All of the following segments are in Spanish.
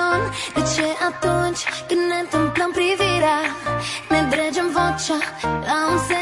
tron De ce atunci când ne întâmplăm privirea? Ne dregem vocea la un semiton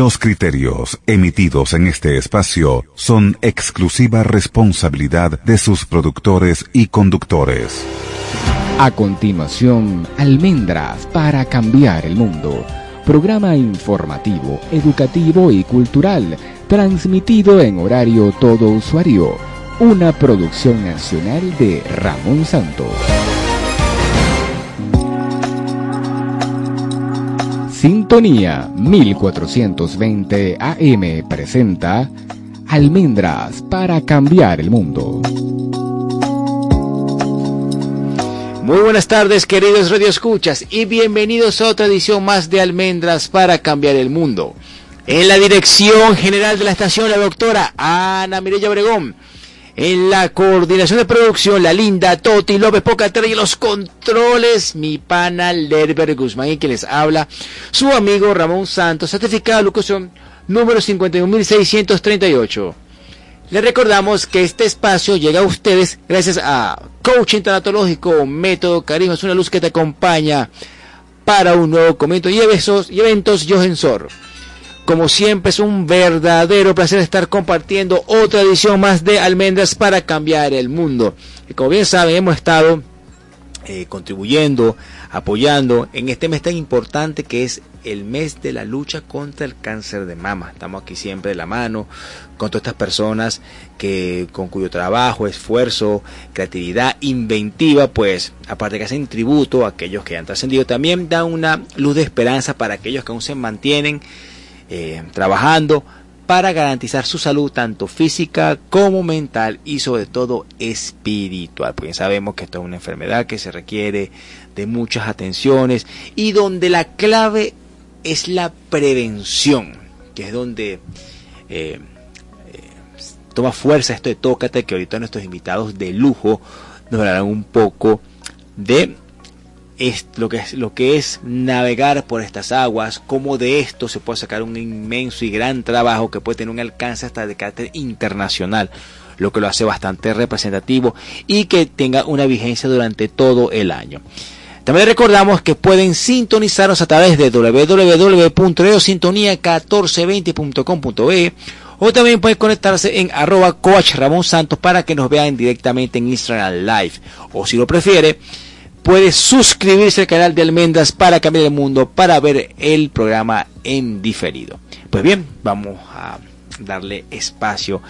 Los criterios emitidos en este espacio son exclusiva responsabilidad de sus productores y conductores. A continuación, Almendras para cambiar el mundo. Programa informativo, educativo y cultural, transmitido en horario todo usuario. Una producción nacional de Ramón Santos. Sintonía 1420 AM presenta Almendras para cambiar el mundo. Muy buenas tardes, queridos radioescuchas, y bienvenidos a otra edición más de Almendras para cambiar el mundo. En la dirección general de la estación, la doctora Ana Mireya Obregón. En la coordinación de producción, la linda Toti López Pocaterra y los controles, mi pana Lerber Guzmán, y que les habla su amigo Ramón Santos, certificado de locución número 51638. Les recordamos que este espacio llega a ustedes gracias a Coaching Tanatológico, Método Carisma, es una luz que te acompaña para un nuevo comienzo y eventos, y eventos Johensor. Como siempre es un verdadero placer estar compartiendo otra edición más de Almendras para cambiar el mundo. Y como bien saben, hemos estado eh, contribuyendo, apoyando en este mes tan importante que es el mes de la lucha contra el cáncer de mama. Estamos aquí siempre de la mano con todas estas personas que con cuyo trabajo, esfuerzo, creatividad, inventiva, pues aparte que hacen tributo a aquellos que han trascendido, también dan una luz de esperanza para aquellos que aún se mantienen eh, trabajando para garantizar su salud tanto física como mental y sobre todo espiritual, porque sabemos que esto es una enfermedad que se requiere de muchas atenciones y donde la clave es la prevención, que es donde eh, eh, toma fuerza esto de Tócate, que ahorita nuestros invitados de lujo nos hablarán un poco de es lo que es lo que es navegar por estas aguas, cómo de esto se puede sacar un inmenso y gran trabajo que puede tener un alcance hasta de carácter internacional, lo que lo hace bastante representativo y que tenga una vigencia durante todo el año. También recordamos que pueden sintonizarnos a través de www.radiosintonía1420.com.be o también pueden conectarse en arroba coach Ramón Santos para que nos vean directamente en Instagram Live. O si lo prefiere, puede suscribirse al canal de Almendras para cambiar el mundo para ver el programa en diferido. Pues bien, vamos a darle espacio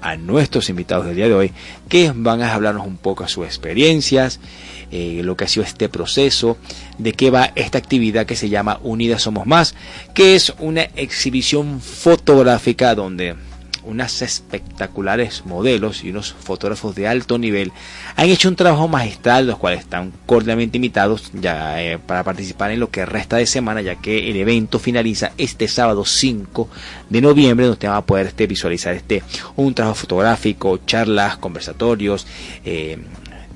a nuestros invitados del día de hoy que van a hablarnos un poco de sus experiencias, eh, lo que ha sido este proceso, de qué va esta actividad que se llama Unidas Somos Más, que es una exhibición fotográfica donde unas espectaculares modelos y unos fotógrafos de alto nivel han hecho un trabajo magistral, los cuales están cordialmente invitados ya eh, para participar en lo que resta de semana, ya que el evento finaliza este sábado 5 de noviembre, donde usted va a poder este, visualizar este un trabajo fotográfico, charlas, conversatorios, eh,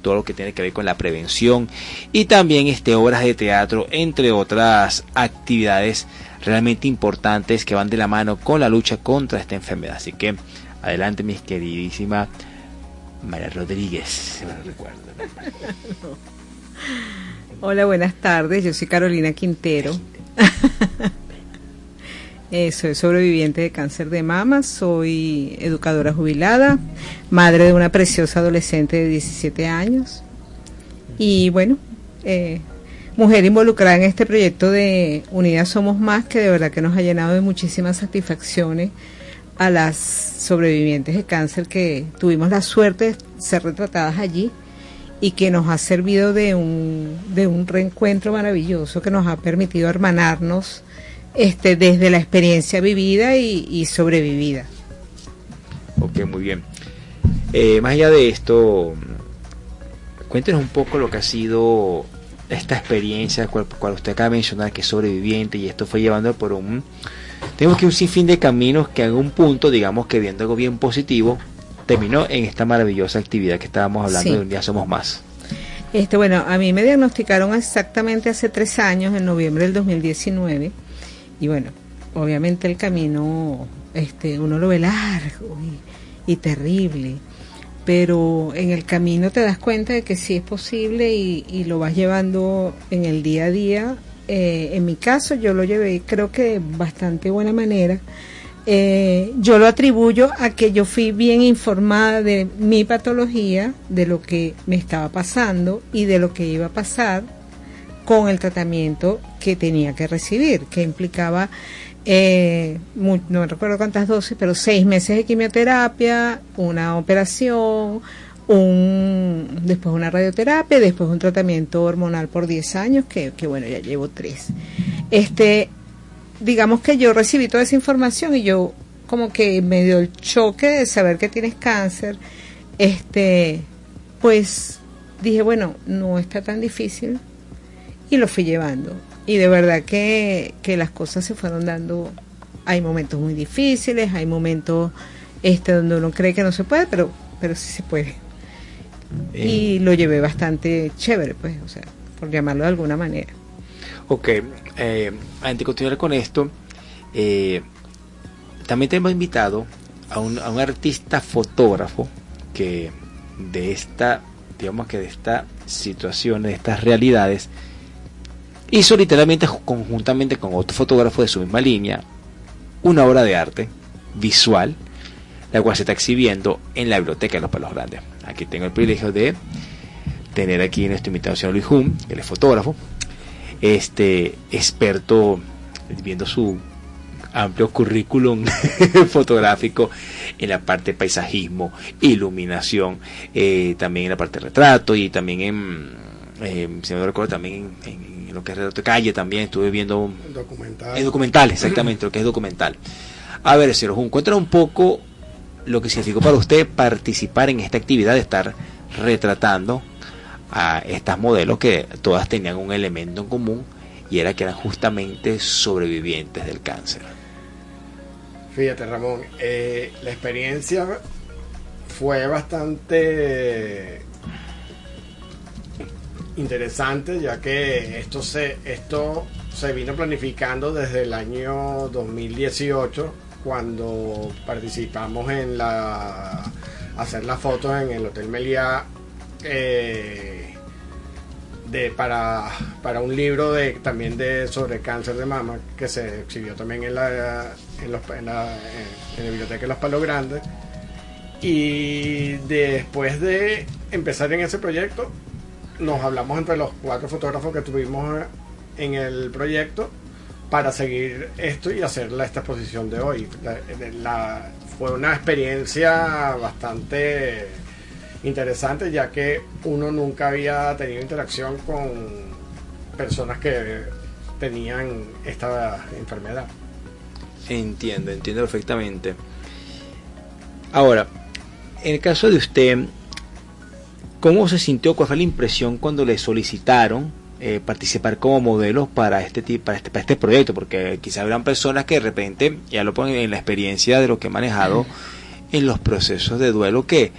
todo lo que tiene que ver con la prevención y también este obras de teatro, entre otras actividades realmente importantes que van de la mano con la lucha contra esta enfermedad. Así que adelante mis queridísima María Rodríguez, me recuerdo. Hola, buenas tardes. Yo soy Carolina Quintero. Eh, soy sobreviviente de cáncer de mama, soy educadora jubilada, madre de una preciosa adolescente de 17 años y bueno, eh, mujer involucrada en este proyecto de Unidas Somos Más que de verdad que nos ha llenado de muchísimas satisfacciones a las sobrevivientes de cáncer que tuvimos la suerte de ser retratadas allí y que nos ha servido de un, de un reencuentro maravilloso que nos ha permitido hermanarnos este, desde la experiencia vivida y, sobrevivida. Ok, muy bien. Eh, más allá de esto, cuéntenos un poco lo que ha sido esta experiencia, cual, cual usted acaba de mencionar, que es sobreviviente, y esto fue llevando por un... Tenemos que un sinfín de caminos que en un punto, digamos que viendo algo bien positivo, terminó en esta maravillosa actividad que estábamos hablando de Un Día Somos Más. Este, bueno, a mí me diagnosticaron exactamente hace tres años, en noviembre del 2019, y bueno, obviamente el camino, este, uno lo ve largo y, terrible, pero en el camino te das cuenta de que sí es posible y, lo vas llevando en el día a día. Eh, en mi caso yo lo llevé creo que de bastante buena manera. Eh, yo lo atribuyo a que yo fui bien informada de mi patología, de lo que me estaba pasando y de lo que iba a pasar con el tratamiento que tenía que recibir, que implicaba, eh, no recuerdo cuántas dosis, pero seis meses de quimioterapia, una operación, un, después una radioterapia, después un tratamiento hormonal por 10 años, que, que bueno, ya llevo tres. Este, digamos que yo recibí toda esa información y yo como que me dio el choque de saber que tienes cáncer, este, pues dije, bueno, no está tan difícil, y lo fui llevando. Y de verdad que, las cosas se fueron dando. Hay momentos muy difíciles, hay momentos este donde uno cree que no se puede, pero, pero sí se puede. Y lo llevé bastante chévere, pues, o sea, por llamarlo de alguna manera. Ok, eh, antes de continuar con esto, eh, también te hemos invitado a un, a un artista fotógrafo que de esta, digamos que de esta situación, de estas realidades, hizo literalmente conjuntamente con otro fotógrafo de su misma línea una obra de arte visual, la cual se está exhibiendo en la biblioteca de los Palos Grandes. Aquí tengo el privilegio de tener aquí nuestro invitado señor Luis Hum, que es fotógrafo, este experto viendo su amplio currículum fotográfico en la parte de paisajismo, iluminación, eh, también en la parte de retrato y también en, eh, si me recuerdo, también en lo que es de calle también, estuve viendo... Documental. Es documental, exactamente, lo que es documental. A ver, señor Jun, cuéntanos un poco lo que significó para usted participar en esta actividad de estar retratando a estas modelos que todas tenían un elemento en común y era que eran justamente sobrevivientes del cáncer. Fíjate Ramón, eh, la experiencia fue bastante interesante ya que esto se esto se vino planificando desde el año 2018 cuando participamos en la hacer las fotos en el Hotel Meliá eh, para, para un libro de también de sobre cáncer de mama que se exhibió también en la en, los, en, la, en la biblioteca de los Palos Grandes. Y después de empezar en ese proyecto nos hablamos entre los cuatro fotógrafos que tuvimos en el proyecto para seguir esto y hacer esta exposición de hoy. fue una experiencia bastante interesante ya que uno nunca había tenido interacción con personas que tenían esta enfermedad. Entiendo, entiendo perfectamente. Ahora, en el caso de usted, ¿Cómo se sintió? ¿Cuál fue la impresión cuando le solicitaron eh, participar como modelos para este, para, este, para este proyecto? Porque quizás habrán personas que de repente, ya lo ponen en la experiencia de lo que he manejado en los procesos de duelo, que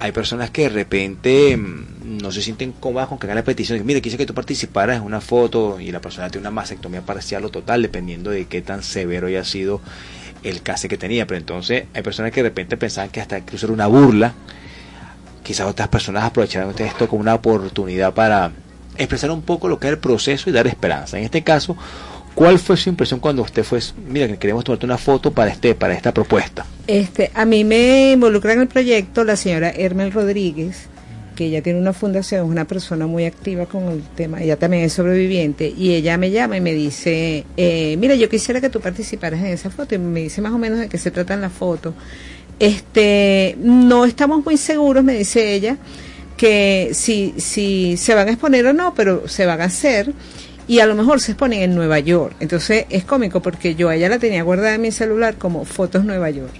hay personas que de repente mm, no se sienten cómodas con que hagan la petición. Mire, quise que tú participaras en una foto y la persona tiene una mastectomía parcial o total, dependiendo de qué tan severo haya sido el caso que tenía. Pero entonces hay personas que de repente pensaban que hasta incluso era una burla quizás otras personas aprovecharán esto como una oportunidad para expresar un poco lo que es el proceso y dar esperanza. En este caso, ¿cuál fue su impresión cuando usted fue, mira, que queremos tomarte una foto para este para esta propuesta? Este, a mí me involucra en el proyecto la señora Hermel Rodríguez, que ella tiene una fundación, es una persona muy activa con el tema, ella también es sobreviviente, y ella me llama y me dice, eh, mira, yo quisiera que tú participaras en esa foto, y me dice más o menos de qué se trata en la foto. Este, no estamos muy seguros, me dice ella, que si, se van a exponer o no, pero se van a hacer y a lo mejor se exponen en Nueva York. Entonces es cómico porque yo a ella la tenía guardada en mi celular como fotos Nueva York.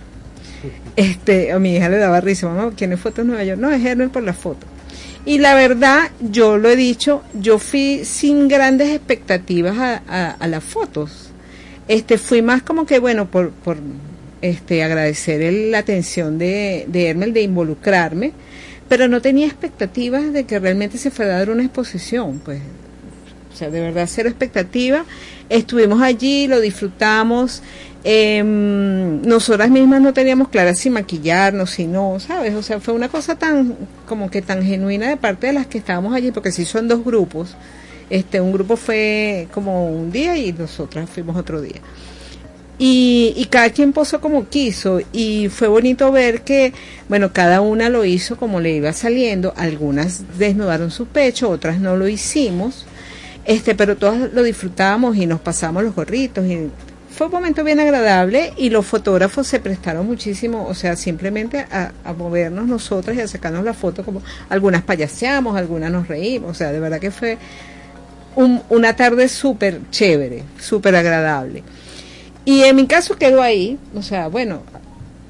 Este, a mi hija le daba risa, mamá, ¿quién es fotos Nueva York? No, es Hermel por la foto. Y la verdad, yo lo he dicho, yo fui sin grandes expectativas a, a, las fotos. Este, fui más como que, bueno, por, por este, agradecer la atención de, de Hermel, de involucrarme, pero no tenía expectativas de que realmente se fuera a dar una exposición, pues, o sea, de verdad, cero expectativa. Estuvimos allí, lo disfrutamos, eh, nosotras mismas no teníamos claras si maquillarnos, si no, ¿sabes? O sea, fue una cosa tan, como que tan genuina de parte de las que estábamos allí, porque sí son dos grupos. Este, un grupo fue como un día y nosotras fuimos otro día. Y, y cada quien posó como quiso y fue bonito ver que, bueno, cada una lo hizo como le iba saliendo, algunas desnudaron su pecho, otras no lo hicimos, este, pero todas lo disfrutábamos y nos pasamos los gorritos y fue un momento bien agradable y los fotógrafos se prestaron muchísimo, o sea, simplemente a, movernos nosotras y a sacarnos la foto, como algunas payaseamos, algunas nos reímos, o sea, de verdad que fue un, una tarde súper chévere, súper agradable. Y en mi caso quedó ahí, o sea, bueno,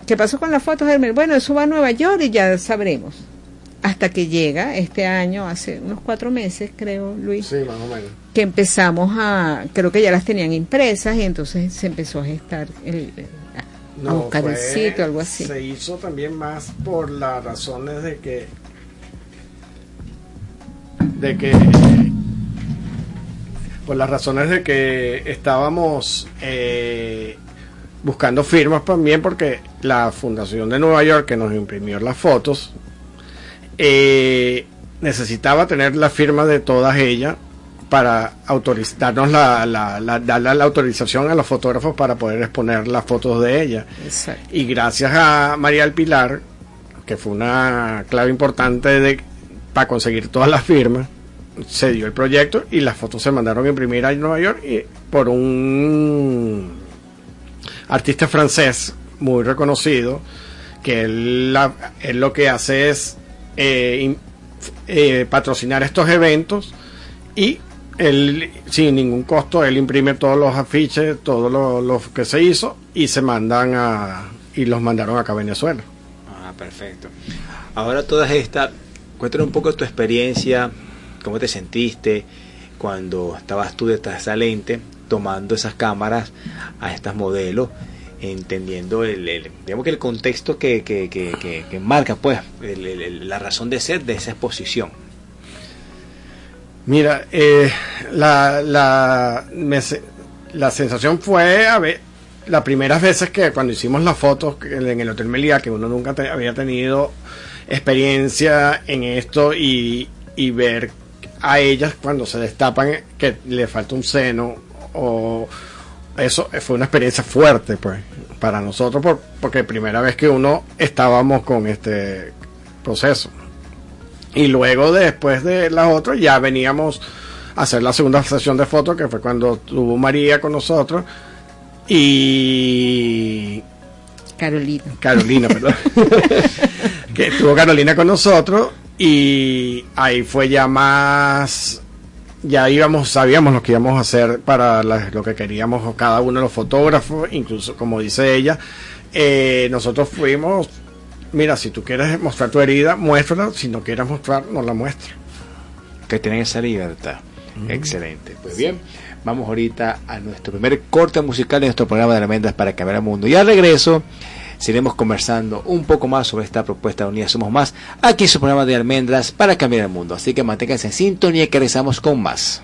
¿qué pasó con las fotos, Hermel? Bueno, eso va a Nueva York y ya sabremos. Hasta que llega este año, hace unos cuatro meses, creo, Luis. Sí, más o menos. Que empezamos a, creo que ya las tenían impresas y entonces se empezó a gestar el, a buscar el sitio, algo así. Se hizo también más por las razones de que de que por las razones de que estábamos eh, buscando firmas también porque la Fundación de Nueva York que nos imprimió las fotos eh, necesitaba tener la firma de todas ellas para darnos la, la, darle la autorización a los fotógrafos para poder exponer las fotos de ella. Y gracias a María del Pilar, que fue una clave importante de, para conseguir todas las firmas, se dio el proyecto y las fotos se mandaron a imprimir a Nueva York y por un artista francés muy reconocido que él, lo que hace es eh, eh, patrocinar estos eventos y él sin ningún costo él imprime todos los afiches todos los que se hizo y se mandan a y los mandaron acá a Venezuela. Ah perfecto. Ahora todas estas cuéntanos un poco tu experiencia cómo te sentiste cuando estabas tú detrás de esa lente tomando esas cámaras a estas modelos entendiendo el, digamos que el contexto que, que, marca pues la razón de ser de esa exposición mira eh, la, la, la sensación fue a ver las primeras veces que cuando hicimos las fotos en el Hotel Meliá que uno nunca había tenido experiencia en esto y, y ver a ellas cuando se destapan que le falta un seno o eso fue una experiencia fuerte pues para nosotros por, porque primera vez que uno estábamos con este proceso. Y luego después de la otra ya veníamos a hacer la segunda sesión de fotos que fue cuando tuvo María con nosotros y Carolina. Carolina perdón. Que tuvo Carolina con nosotros y ahí fue ya más ya íbamos sabíamos lo que íbamos a hacer para lo que queríamos cada uno de los fotógrafos incluso como dice ella eh, nosotros fuimos mira si tú quieres mostrar tu herida muéstrala si no quieres mostrar no la muestra que tienen esa libertad. Excelente. Pues bien vamos ahorita a nuestro primer corte musical de nuestro programa de Almendras para cambiar el mundo. Y al regreso seguiremos conversando un poco más sobre esta propuesta de Unidad Somos Más aquí en su programa de almendras para cambiar el mundo. Así que manténganse en sintonía que regresamos con más.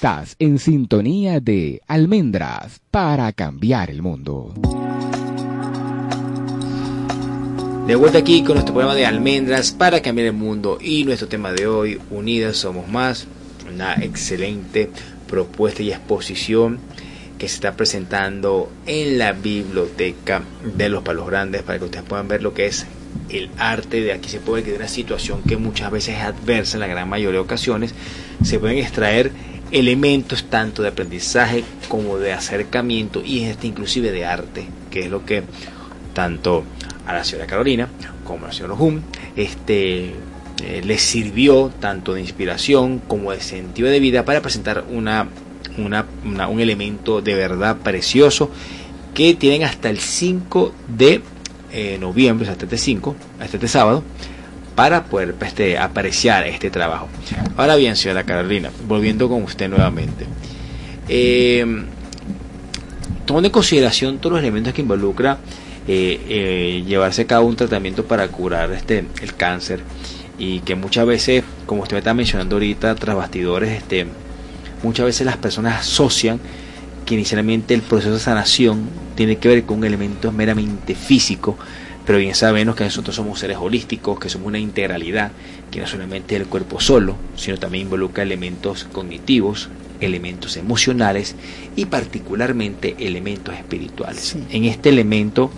Estás en sintonía de Almendras para cambiar el mundo. De vuelta aquí con nuestro programa de Almendras para cambiar el mundo y nuestro tema de hoy, Unidas Somos Más, una excelente propuesta y exposición que se está presentando en la biblioteca de los Palos Grandes para que ustedes puedan ver lo que es el arte de aquí se puede ver que de una situación que muchas veces es adversa en la gran mayoría de ocasiones se pueden extraer elementos tanto de aprendizaje como de acercamiento y este inclusive de arte que es lo que tanto a la señora Carolina como a la señora Hum este eh, les sirvió tanto de inspiración como de sentido de vida para presentar una, una, un elemento de verdad precioso que tienen hasta el 5 de eh, noviembre, hasta este 5, hasta este sábado, para poder este, apreciar este trabajo. Ahora bien, señora Carolina, volviendo con usted nuevamente. Eh, tomando en consideración todos los elementos que involucra eh, eh, llevarse a cabo un tratamiento para curar este el cáncer y que muchas veces, como usted me está mencionando ahorita, tras bastidores, este, muchas veces las personas asocian que inicialmente el proceso de sanación tiene que ver con un elemento meramente físico, pero bien sabemos que nosotros somos seres holísticos, que somos una integralidad, que no solamente es el cuerpo solo, sino también involucra elementos cognitivos, elementos emocionales y particularmente elementos espirituales. En este elemento,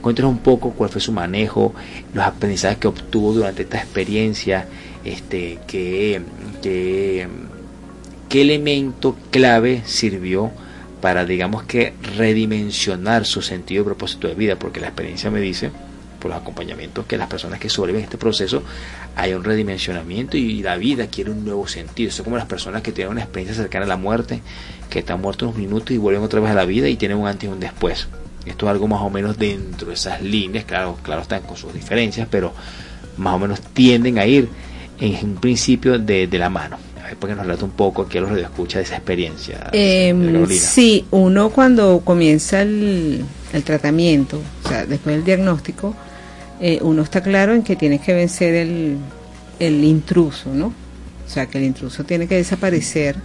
cuéntanos un poco cuál fue su manejo, los aprendizajes que obtuvo durante esta experiencia, este, qué, qué elemento clave sirvió para, digamos que, redimensionar su sentido y propósito de vida, porque la experiencia me dice, por los acompañamientos, que las personas que sobreviven este proceso hay un redimensionamiento y la vida quiere un nuevo sentido. Es como las personas que tienen una experiencia cercana a la muerte, que están muertos unos minutos y vuelven otra vez a la vida y tienen un antes y un después. Esto es algo más o menos dentro de esas líneas, claro, claro están con sus diferencias, pero más o menos tienden a ir en un principio de, de la mano porque nos relata un poco aquí a los escucha de esa experiencia. Eh, sí, uno cuando comienza el, el, tratamiento, o sea, después del diagnóstico, eh, uno está claro en que tienes que vencer el, el intruso, ¿no? O sea, que el intruso tiene que desaparecer.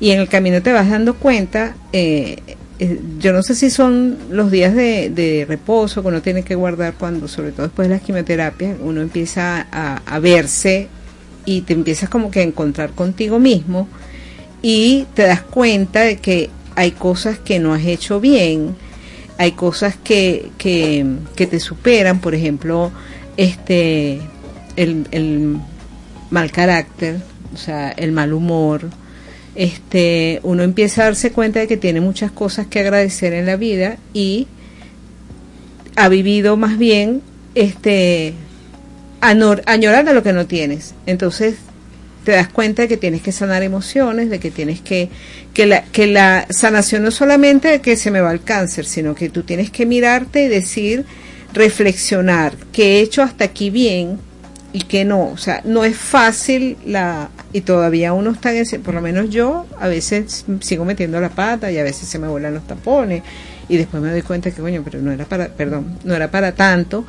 Y en el camino te vas dando cuenta, eh, eh, yo no sé si son los días de, de, reposo que uno tiene que guardar cuando, sobre todo después de las quimioterapias, uno empieza a, a verse y te empiezas como que a encontrar contigo mismo y te das cuenta de que hay cosas que no has hecho bien, hay cosas que, que, que te superan, por ejemplo, este el, el, mal carácter, o sea, el mal humor, este, uno empieza a darse cuenta de que tiene muchas cosas que agradecer en la vida y ha vivido más bien este añorando lo que no tienes. Entonces te das cuenta de que tienes que sanar emociones, de que tienes que, que la, que la sanación no solamente de que se me va el cáncer, sino que tú tienes que mirarte y decir, reflexionar, que he hecho hasta aquí bien y que no, o sea, no es fácil la, y todavía uno está en ese, por lo menos yo a veces sigo metiendo la pata y a veces se me vuelan los tapones y después me doy cuenta que coño, pero no era para, perdón, no era para tanto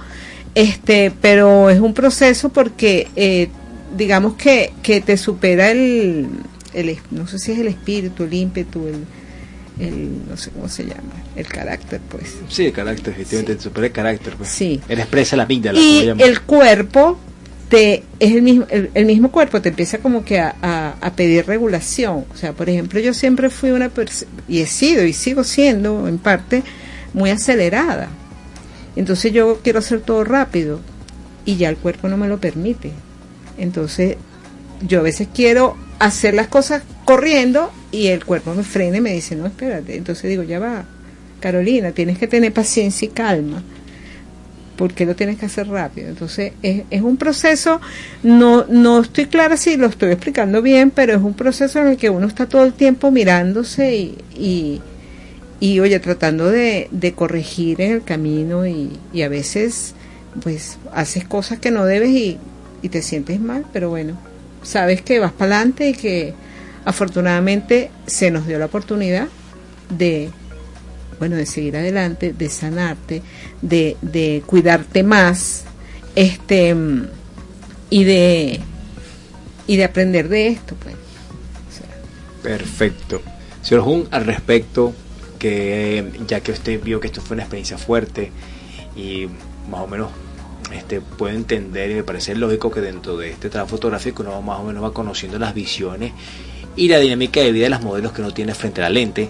este, pero es un proceso porque eh, digamos que, que te supera el, el, no sé si es el espíritu, el ímpetu, el, el, no sé cómo se llama, el carácter, pues. Sí, el carácter, efectivamente, sí. te supera el carácter, pues. Sí. Él expresa la amígdala. Y el cuerpo te, es el mismo, el, mismo cuerpo te empieza como que a, a, a, pedir regulación. O sea, por ejemplo, yo siempre fui una persona, y he sido y sigo siendo en parte muy acelerada. Entonces yo quiero hacer todo rápido y ya el cuerpo no me lo permite. Entonces yo a veces quiero hacer las cosas corriendo y el cuerpo me frena y me dice, no, espérate. Entonces digo, ya va, Carolina, tienes que tener paciencia y calma. Porque lo tienes que hacer rápido? Entonces es, es un proceso, no, no estoy clara si lo estoy explicando bien, pero es un proceso en el que uno está todo el tiempo mirándose y, y y oye, tratando de, de corregir en el camino y, y, a veces pues haces cosas que no debes y, y te sientes mal, pero bueno, sabes que vas para adelante y que afortunadamente se nos dio la oportunidad de bueno de seguir adelante, de sanarte, de, de cuidarte más, este y de y de aprender de esto, pues. Perfecto. Señor Jun, al respecto, que ya que usted vio que esto fue una experiencia fuerte y más o menos este, puede entender y me parece lógico que dentro de este trabajo fotográfico uno más o menos va conociendo las visiones y la dinámica de vida de los modelos que uno tiene frente a la lente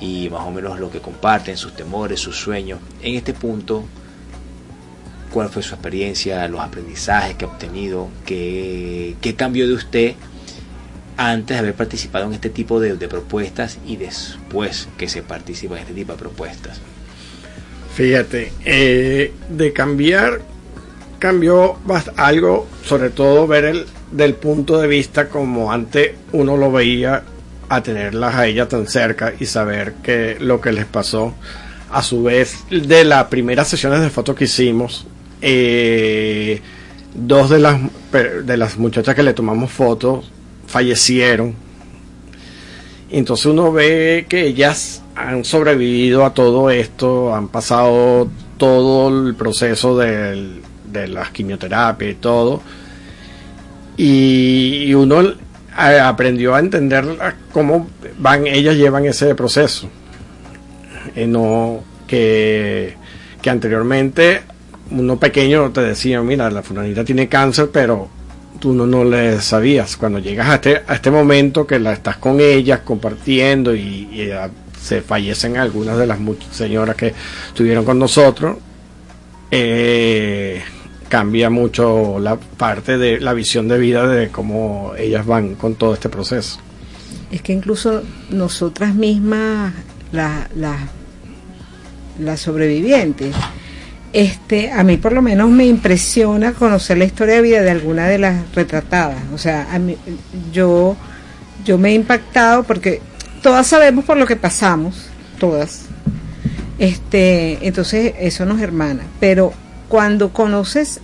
y más o menos lo que comparten, sus temores, sus sueños. En este punto, ¿cuál fue su experiencia, los aprendizajes que ha obtenido? ¿Qué, qué cambió de usted antes de haber participado en este tipo de, de propuestas y después que se participa en este tipo de propuestas? Fíjate, eh, de cambiar, cambió algo, sobre todo ver el del punto de vista como antes uno lo veía a tenerlas a ella tan cerca y saber que lo que les pasó. A su vez, de las primeras sesiones de fotos que hicimos, eh, dos de las, de las muchachas que le tomamos fotos fallecieron. Entonces uno ve que ellas han sobrevivido a todo esto, han pasado todo el proceso de, de las quimioterapias y todo. Y uno aprendió a entender cómo van, ellas llevan ese proceso. Eh, no que, que anteriormente uno pequeño te decía, mira, la fulanita tiene cáncer, pero tú no, no le sabías. Cuando llegas a este, a este momento que la estás con ellas compartiendo y, se fallecen algunas de las señoras que estuvieron con nosotros, eh, cambia mucho la parte de la visión de vida de cómo ellas van con todo este proceso. Es que incluso nosotras mismas, las la, sobrevivientes, este, a mí por lo menos me impresiona conocer la historia de vida de alguna de las retratadas. O sea, a mí, yo, yo me he impactado porque todas sabemos por lo que pasamos, todas. Este, entonces eso nos hermana. Pero cuando conoces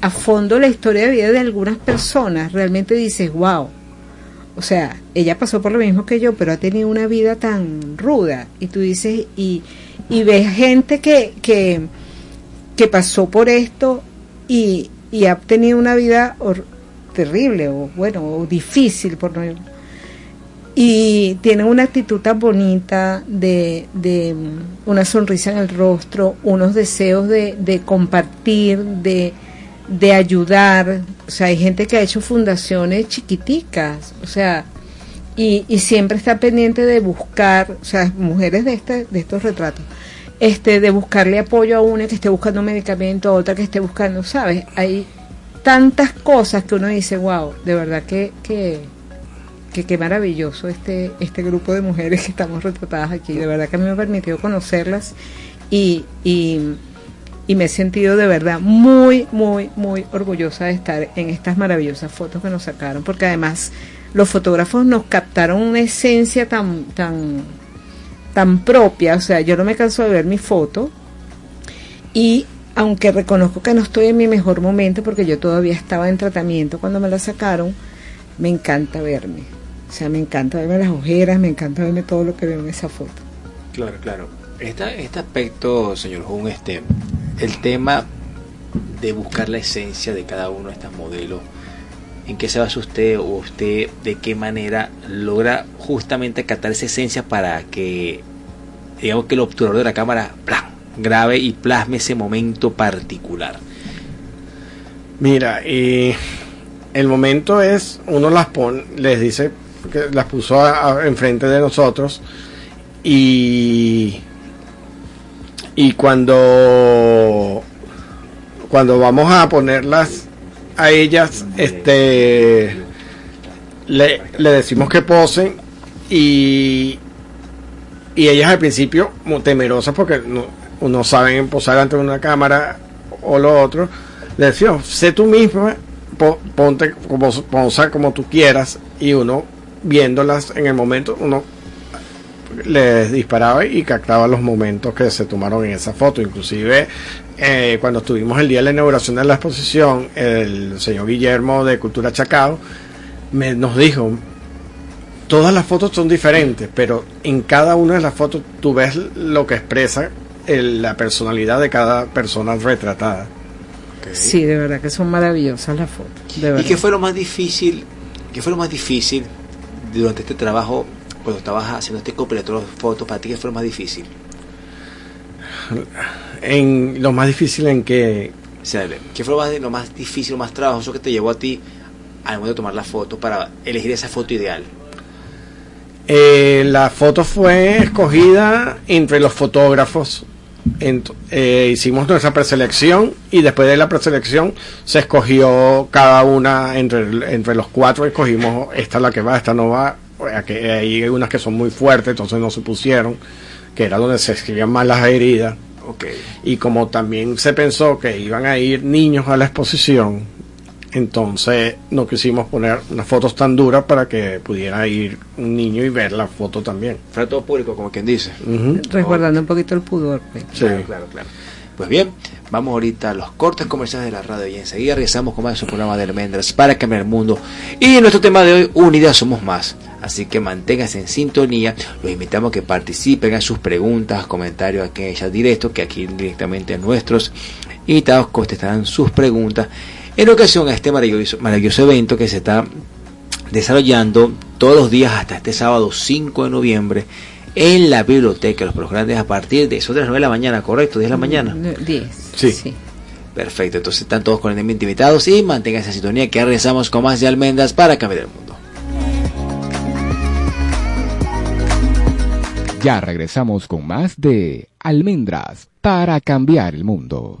a fondo la historia de vida de algunas personas, realmente dices, wow. O sea, ella pasó por lo mismo que yo, pero ha tenido una vida tan ruda. Y tú dices, y, y ves gente que, que, que pasó por esto y, y ha tenido una vida terrible o bueno, o difícil por no y tiene una actitud tan bonita de, de una sonrisa en el rostro, unos deseos de, de compartir, de, de ayudar. O sea, hay gente que ha hecho fundaciones chiquiticas, o sea, y, y siempre está pendiente de buscar, o sea, mujeres de, este, de estos retratos, este, de buscarle apoyo a una que esté buscando medicamento, a otra que esté buscando, ¿sabes? Hay tantas cosas que uno dice, wow, de verdad que, que que qué maravilloso este, este grupo de mujeres que estamos retratadas aquí. De verdad que a mí me ha permitido conocerlas y, y, me he sentido de verdad muy, muy, muy orgullosa de estar en estas maravillosas fotos que nos sacaron, porque además los fotógrafos nos captaron una esencia tan, tan, tan propia. O sea, yo no me canso de ver mi foto y aunque reconozco que no estoy en mi mejor momento porque yo todavía estaba en tratamiento cuando me la sacaron, me encanta verme. O sea, me encanta verme las ojeras, me encanta verme todo lo que veo en esa foto. Claro, claro. este aspecto, señor Jun, este, el tema de buscar la esencia de cada uno de estos modelos, ¿en qué se basa usted o usted de qué manera logra justamente captar esa esencia para que, digamos que el obturador de la cámara grabe y plasme ese momento particular? Mira, eh, el momento es, uno las pone, les dice que las puso enfrente de nosotros. Y y cuando cuando vamos a ponerlas a ellas este le, decimos que posen y y ellas al principio temerosas porque no, no saben posar ante una cámara o lo otro le decimos sé tú misma ponte como posa como tú quieras y uno viéndolas en el momento, uno les disparaba y captaba los momentos que se tomaron en esa foto. Inclusive eh, cuando estuvimos el día de la inauguración de la exposición, el señor Guillermo de Cultura Chacao me, nos dijo, todas las fotos son diferentes, pero en cada una de las fotos tú ves lo que expresa la personalidad de cada persona retratada. Sí, de verdad que son maravillosas las fotos. ¿Y qué fue lo más difícil? ¿Qué fue lo más difícil durante este trabajo, cuando estabas haciendo este compilatorio de fotos, para ti qué fue lo más difícil? En lo más difícil en que O sea, ¿qué fue lo más, lo más difícil, lo más trabajoso que te llevó a ti al momento de tomar la foto para elegir esa foto ideal? eh, la foto fue escogida entre los fotógrafos. Eh, hicimos nuestra preselección y después de la preselección se escogió cada una entre, entre los cuatro escogimos esta es la que va, esta no va. Aquí hay unas que son muy fuertes, entonces no se pusieron, que era donde se escribían más las heridas. Ok. Y como también se pensó que iban a ir niños a la exposición, entonces no quisimos poner unas fotos tan duras para que pudiera ir un niño y ver la foto también. Para todo público, como quien dice. Resguardando un poquito el pudor. pues. Sí. Claro, claro, claro. Pues bien, vamos ahorita a los cortes comerciales de la radio y enseguida regresamos con más de su programa de almendras para cambiar el mundo. Y nuestro tema de hoy, Unidas Somos Más. Así que manténganse en sintonía. Los invitamos a que participen en sus preguntas, comentarios aquí en el chat directo, que aquí directamente nuestros invitados contestarán sus preguntas en ocasión a este maravilloso, maravilloso evento que se está desarrollando todos los días hasta este sábado 5 de noviembre en la biblioteca de los Pueblos Grandes a partir de eso de las 9 de la mañana, correcto, 10 de la mañana. No, Diez. Sí. Perfecto, entonces están todos cordialmente invitados y manténganse en sintonía que regresamos con más de almendras para cambiar el mundo. Ya regresamos con más de Almendras para cambiar el mundo.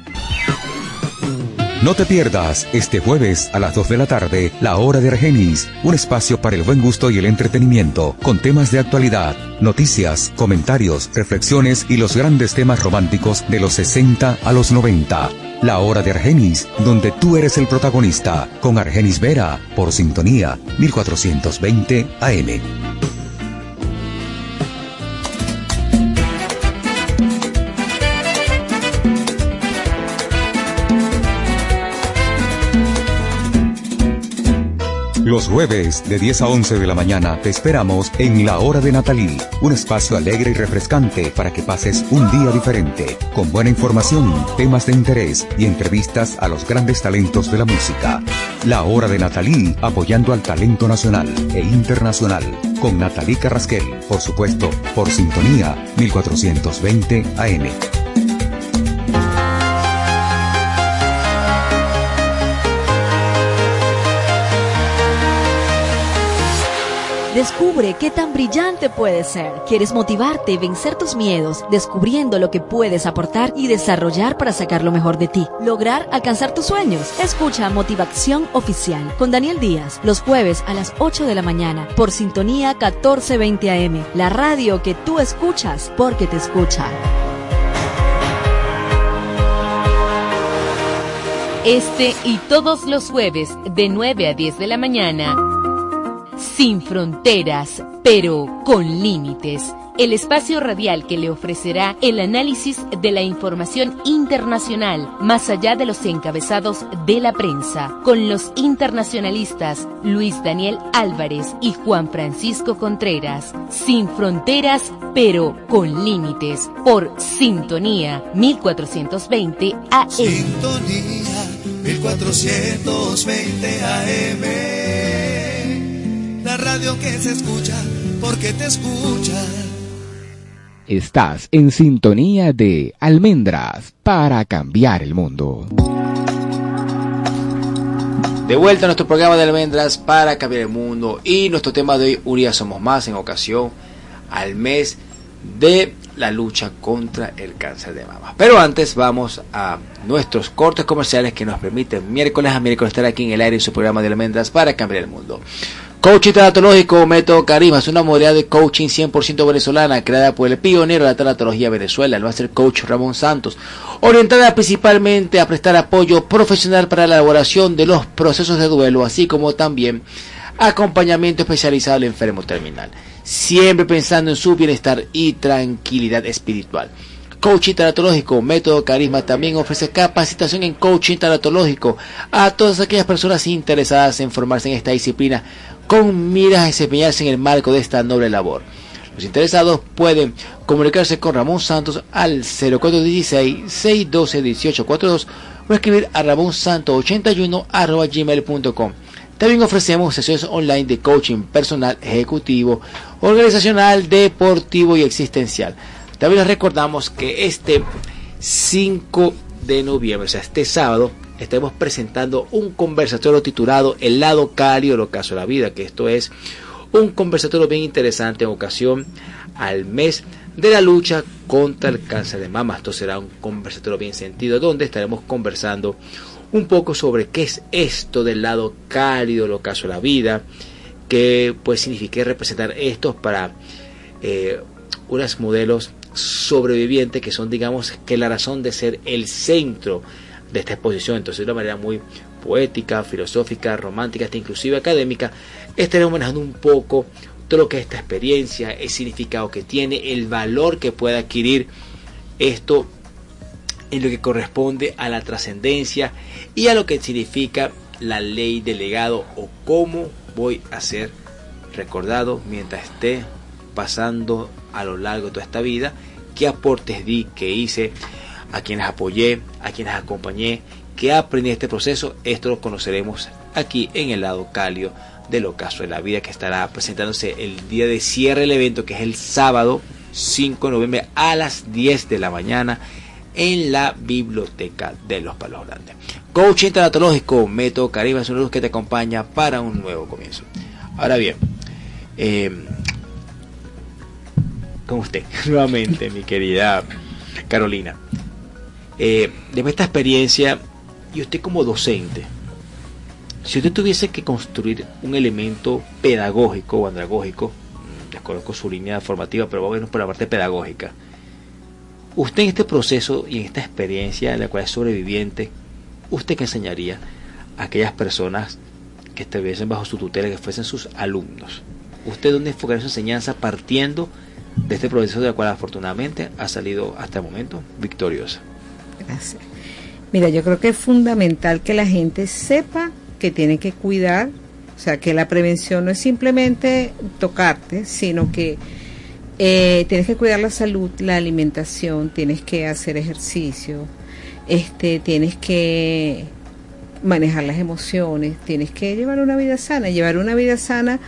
No te pierdas este jueves a las 2 de la tarde La Hora de Argenis, un espacio para el buen gusto y el entretenimiento, con temas de actualidad, noticias, comentarios, reflexiones y los grandes temas románticos de los 60 a los 90. La Hora de Argenis, donde tú eres el protagonista, con Argenis Vera, por sintonía 1420 AM. Los jueves de 10 a 11 de la mañana te esperamos en La Hora de Natalí, un espacio alegre y refrescante para que pases un día diferente, con buena información, temas de interés y entrevistas a los grandes talentos de la música. La Hora de Natalí, apoyando al talento nacional e internacional, con Natalí Carrasquel, por supuesto, por sintonía 1420 AM. Descubre qué tan brillante puedes ser. ¿Quieres motivarte, vencer tus miedos, descubriendo lo que puedes aportar y desarrollar para sacar lo mejor de ti? Lograr alcanzar tus sueños. Escucha Motivación Oficial con Daniel Díaz los jueves a las 8 de la mañana por Sintonía 1420 AM, la radio que tú escuchas porque te escucha. Este y todos los jueves de 9 a 10 de la mañana. Sin fronteras, pero con límites. El espacio radial que le ofrecerá el análisis de la información internacional más allá de los encabezados de la prensa, con los internacionalistas Luis Daniel Álvarez y Juan Francisco Contreras. Sin fronteras, pero con límites. Por Sintonía 1420 AM. Sintonía 1420 AM. Radio que se escucha porque te escucha. Estás en sintonía de Almendras para cambiar el mundo. De vuelta a nuestro programa de almendras para cambiar el mundo y nuestro tema de hoy, Unidas Somos Más, en ocasión al mes de la lucha contra el cáncer de mama. Pero antes vamos a nuestros cortes comerciales que nos permiten miércoles a miércoles estar aquí en el aire en su programa de almendras para cambiar el mundo. Coaching Tanatológico Método Carisma es una modalidad de coaching 100% venezolana creada por el pionero de la tanatología Venezuela, el máster coach Ramón Santos, orientada principalmente a prestar apoyo profesional para la elaboración de los procesos de duelo, así como también acompañamiento especializado al enfermo terminal, siempre pensando en su bienestar y tranquilidad espiritual. Coaching Tanatológico, Método Carisma también ofrece capacitación en coaching tanatológico a todas aquellas personas interesadas en formarse en esta disciplina con miras a desempeñarse en el marco de esta noble labor. Los interesados pueden comunicarse con Ramón Santos al 0416-612-1842 o escribir a ramonsanto81 También ofrecemos sesiones online de coaching personal, ejecutivo, organizacional, deportivo y existencial. También les recordamos que este 5 de noviembre, o sea, este sábado, estaremos presentando un conversatorio titulado El lado cálido del ocaso de la vida, que esto es un conversatorio bien interesante en ocasión al mes de la lucha contra el cáncer de mama. Esto será un conversatorio bien sentido donde estaremos conversando un poco sobre qué es esto del lado cálido del ocaso de la vida, qué puede significar representar esto para eh, unos modelos sobrevivientes que son digamos que la razón de ser el centro de esta exposición. Entonces, de una manera muy poética, filosófica, romántica, hasta inclusive académica, estaremos manejando un poco todo lo que es esta experiencia, el significado que tiene, el valor que puede adquirir esto en lo que corresponde a la trascendencia y a lo que significa la ley del legado o cómo voy a ser recordado mientras esté pasando a lo largo de toda esta vida, qué aportes di, que hice, a quienes apoyé, a quienes acompañé, qué aprendí de este proceso, esto lo conoceremos aquí en el lado cálido del ocaso de la vida que estará presentándose el día de cierre del evento que es el sábado 5 de noviembre a las 10 de la mañana en la biblioteca de los Palos Grandes. Coaching tanatológico, método Caribe es un luz que te acompaña para un nuevo comienzo. Ahora bien, eh, con usted nuevamente, mi querida Carolina. Eh, de esta experiencia, y usted como docente, si usted tuviese que construir un elemento pedagógico o andragógico, desconozco su línea formativa, pero vamos a vernos por la parte pedagógica. Usted en este proceso y en esta experiencia en la cual es sobreviviente, ¿usted qué enseñaría a aquellas personas que estuviesen bajo su tutela, que fuesen sus alumnos? ¿Usted dónde enfocaría su enseñanza partiendo de este proceso de la cual afortunadamente ha salido hasta el momento victoriosa? Gracias. Mira, yo creo que es fundamental que la gente sepa que tiene que cuidar, o sea, que la prevención no es simplemente tocarte, sino que eh, tienes que cuidar la salud, la alimentación, tienes que hacer ejercicio, este, tienes que manejar las emociones, tienes que llevar una vida sana. Llevar una vida sana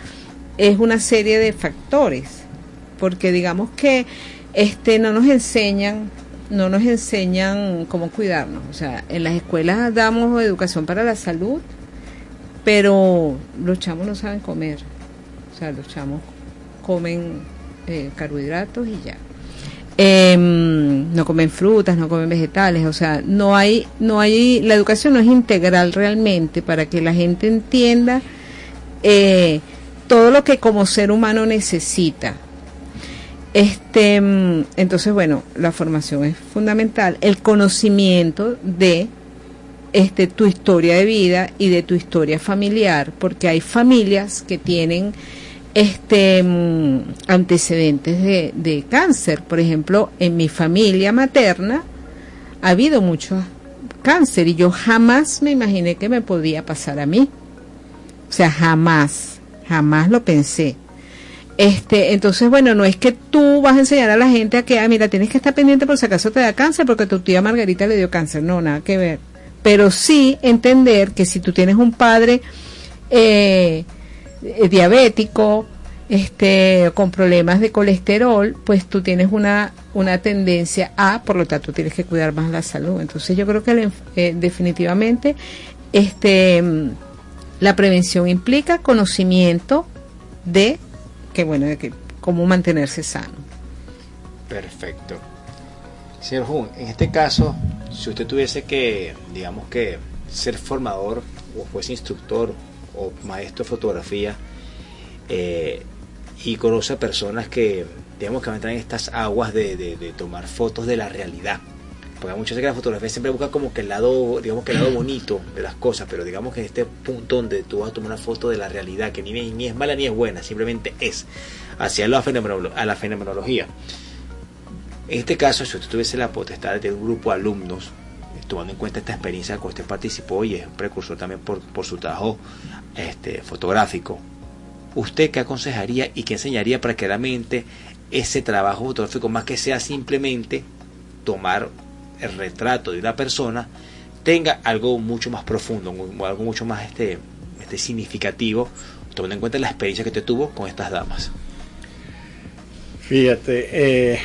es una serie de factores, porque digamos que este no nos enseñan no nos enseñan cómo cuidarnos. O sea, en las escuelas damos educación para la salud, pero los chamos no saben comer. O sea, los chamos comen eh, carbohidratos y ya. Em, no comen frutas, no comen vegetales, o sea, no hay, no hay, la educación no es integral realmente para que la gente entienda eh, todo lo que como ser humano necesita. Este, em, entonces, bueno, la formación es fundamental, el conocimiento de este, tu historia de vida y de tu historia familiar, porque hay familias que tienen este mm, antecedentes de, de cáncer. Por ejemplo, en mi familia materna ha habido mucho cáncer y yo jamás me imaginé que me podía pasar a mí. O sea, jamás, jamás lo pensé. Este, entonces, bueno, no es que tú vas a enseñar a la gente a que, ah, mira, tienes que estar pendiente por si acaso te da cáncer porque tu tía Margarita le dio cáncer. No, nada que ver pero sí entender que si tú tienes un padre eh, eh, diabético, este, con problemas de colesterol, pues tú tienes una, una tendencia a, por lo tanto, tienes que cuidar más la salud. Entonces yo creo que eh, definitivamente este, la prevención implica conocimiento de que, bueno, de que, cómo mantenerse sano. Perfecto. Señor Jun, en este caso, si usted tuviese que, digamos que, ser formador o fuese instructor o maestro de fotografía eh, y conoce a personas que, digamos que van a entrar en estas aguas de, tomar fotos de la realidad. Porque muchas veces que la fotografía siempre busca como que el lado, digamos que el lado bonito de las cosas, pero digamos que en este punto donde tú vas a tomar una foto de la realidad, que ni, ni es mala ni es buena, simplemente es, hacia la, a la fenomenología. En este caso, si usted tuviese la potestad de un grupo de alumnos, eh, tomando en cuenta esta experiencia que usted participó y es un precursor también por, por su trabajo este, fotográfico, ¿usted qué aconsejaría y qué enseñaría para que realmente ese trabajo fotográfico, más que sea simplemente tomar el retrato de una persona, tenga algo mucho más profundo, algo mucho más este, este significativo, tomando en cuenta la experiencia que usted tuvo con estas damas? Fíjate, eh,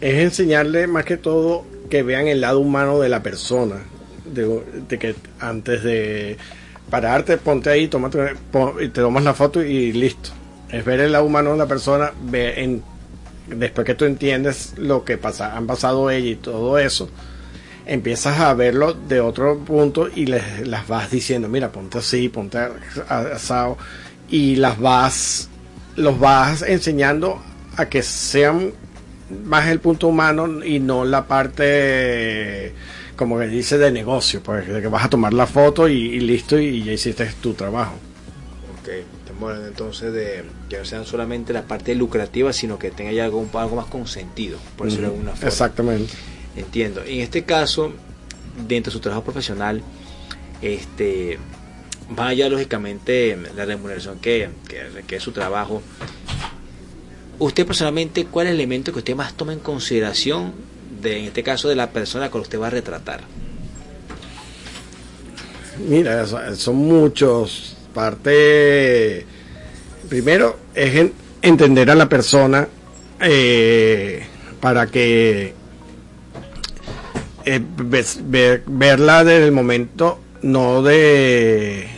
es enseñarle más que todo que vean el lado humano de la persona. De, que antes de pararte, ponte ahí, tómate, pon- te tomas la foto y listo. Es ver el lado humano de la persona, ver en, después que tú entiendes lo que pasa, han pasado ella y todo eso, empiezas a verlo de otro punto y les, las vas diciendo, mira, ponte así, ponte asado, y las vas, los vas enseñando a que sean más el punto humano y no la parte como que dice de negocio, pues de que vas a tomar la foto y, y listo y ya hiciste tu trabajo. Hablando entonces de que no sean solamente la parte lucrativa, sino que tenga ya algo, algo más con sentido, por decirlo de alguna forma. Exactamente. Entiendo. En este caso, dentro de su trabajo profesional, este, más allá lógicamente la remuneración que, que requiere su trabajo, usted personalmente, ¿cuál es el elemento que usted más toma en consideración de, en este caso, de la persona con la que usted va a retratar? Mira, son muchos. Parte. Primero es en- entender a la persona eh, para que. eh, verla desde el momento, no de,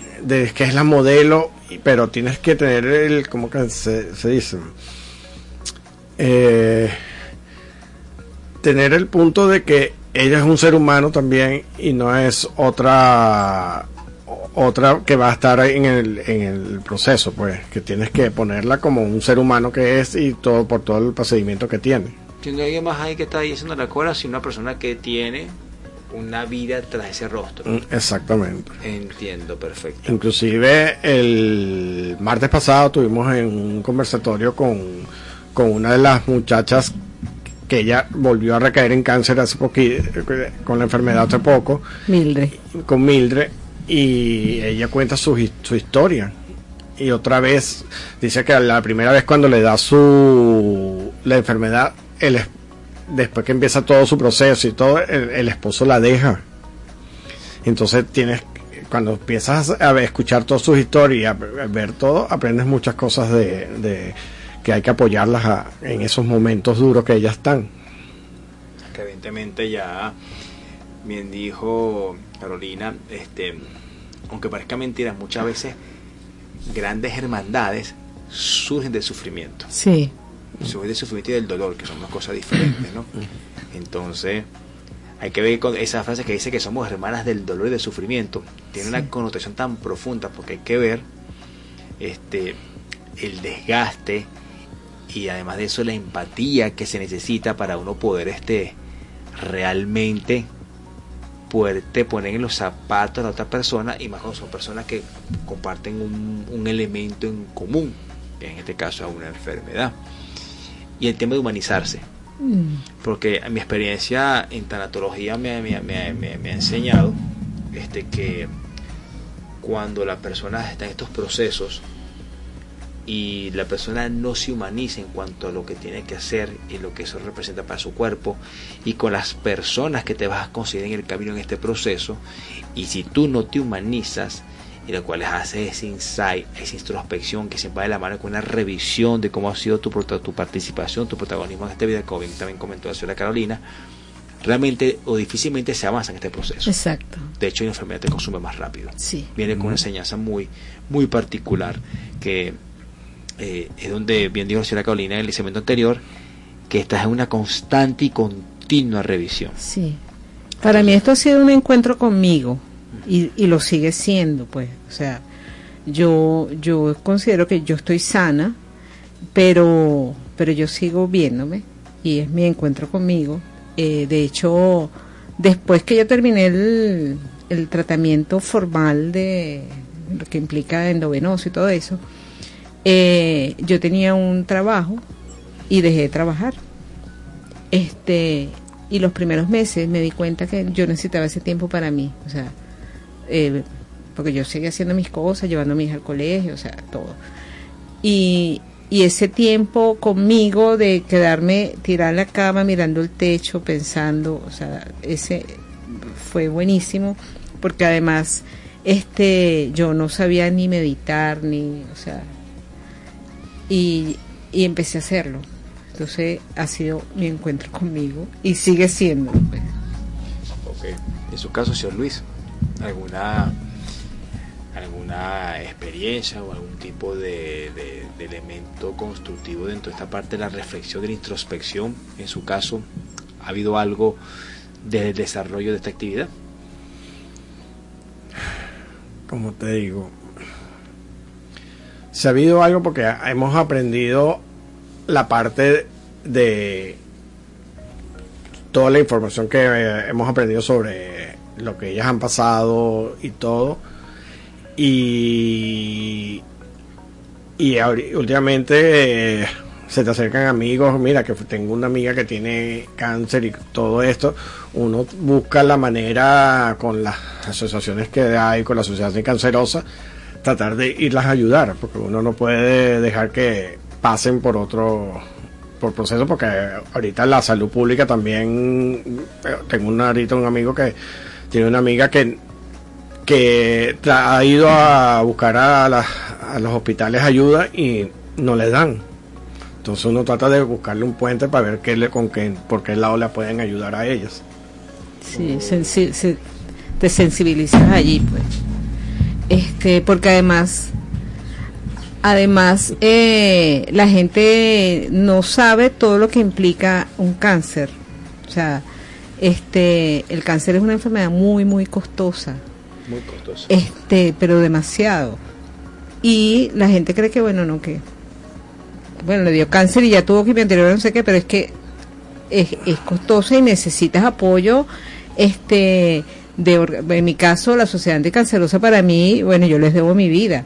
que es la modelo, pero tienes que tener el. ¿Cómo que se, se dice? Eh, tener el punto de que ella es un ser humano también y no es otra otra que va a estar en el, en el proceso, pues, que tienes que ponerla como un ser humano que es y todo por todo el procedimiento que tiene. Siendo alguien más ahí que está diciendo la cola, sino una persona que tiene una vida tras ese rostro. Mm, Exactamente. Entiendo, perfecto. Inclusive el martes pasado tuvimos en un conversatorio con, con una de las muchachas que ella volvió a recaer en cáncer hace poquito, con la enfermedad hace poco, Mildred. con Mildred, y ella cuenta su, su historia. Y otra vez dice que la primera vez cuando le da su la enfermedad, el, es- después que empieza todo su proceso y todo, el, esposo la deja. Entonces tienes, cuando empiezas a escuchar todas sus historias a ver todo, aprendes muchas cosas de, que hay que apoyarlas a- en esos momentos duros que ellas están. evidentemente ya bien dijo Carolina, este, aunque parezca mentira, muchas veces grandes hermandades surgen del sufrimiento, Sí. surgen del sufrimiento y del dolor, que son dos cosas diferentes, ¿no? Entonces, hay que ver con esa frase que dice que somos hermanas del dolor y del sufrimiento, tiene una connotación tan profunda porque hay que ver este el desgaste y además de eso la empatía que se necesita para uno poder este realmente poderte poner en los zapatos de la otra persona y más cuando son personas que comparten un, un elemento en común, que en este caso es una enfermedad. Y el tema de humanizarse, Mm. porque mi experiencia en tanatología me, me- me- me- ha enseñado este, que cuando la persona está en estos procesos y la persona no se humaniza en cuanto a lo que tiene que hacer y lo que eso representa para su cuerpo y con las personas que te vas a conseguir en el camino en este proceso y si tú no te humanizas y lo cual hace ese insight, esa introspección que siempre va de la mano con una revisión de cómo ha sido tu, tu participación, tu protagonismo en este video, como también comentó la señora Carolina, realmente o difícilmente se avanza en este proceso. Exacto. De hecho, la enfermedad te consume más rápido. Sí. Viene con una enseñanza muy, muy particular, que eh, es donde, bien dijo la señora Carolina en el segmento anterior, que estás en una constante y continua revisión. Sí. Para mí esto ha sido un encuentro conmigo y, y lo sigue siendo, pues. O sea, yo, yo considero que yo estoy sana, pero, pero yo sigo viéndome y es mi encuentro conmigo. Eh, de hecho, después que yo terminé el, el tratamiento formal de lo que implica endovenoso y todo eso, eh, yo tenía un trabajo y dejé de trabajar. Este, y los primeros meses me di cuenta que yo necesitaba ese tiempo para mí, o sea, eh, porque yo seguía haciendo mis cosas, llevando a mi hija al colegio, o sea, todo. Y, y ese tiempo conmigo de quedarme tirada en la cama mirando el techo, pensando, o sea, ese fue buenísimo, porque además este yo no sabía ni meditar ni, o sea, y, y empecé a hacerlo. Entonces ha sido mi encuentro conmigo y sigue siendo. pues. Ok. En su caso, señor Luis, ¿alguna, alguna experiencia o algún tipo de, de- de elemento constructivo dentro de esta parte de la reflexión, de la introspección? En su caso, ¿ha habido algo del desarrollo de esta actividad? como te digo, se ha habido algo porque hemos aprendido la parte de toda la información que eh, hemos aprendido sobre lo que ellas han pasado y todo. Y, y últimamente eh, se te acercan amigos, mira que tengo una amiga que tiene cáncer y todo esto, uno busca la manera con las asociaciones que hay, con la asociación cancerosa, tratar de irlas a ayudar, porque uno no puede dejar que pasen por otro por proceso, porque ahorita la salud pública también, eh, tengo un, ahorita un amigo que tiene una amiga que que ha ido a buscar a, las- a los hospitales ayuda y no le dan. Entonces uno trata de buscarle un puente para ver qué le, con qué, por qué lado le pueden ayudar a ellas. Sí, sensi- se- te sensibilizas allí, pues. Este, porque además, además, eh, la gente no sabe todo lo que implica un cáncer. O sea, este, el cáncer es una enfermedad muy, muy costosa. Muy costoso. Este, pero demasiado. Y la gente cree que, bueno, no, que. Bueno, le dio cáncer y ya tuvo quimioterapia, no sé qué, pero es que es, es costosa y necesitas apoyo. Este, de, en mi caso, la Sociedad Anticancerosa para mí, bueno, yo les debo mi vida.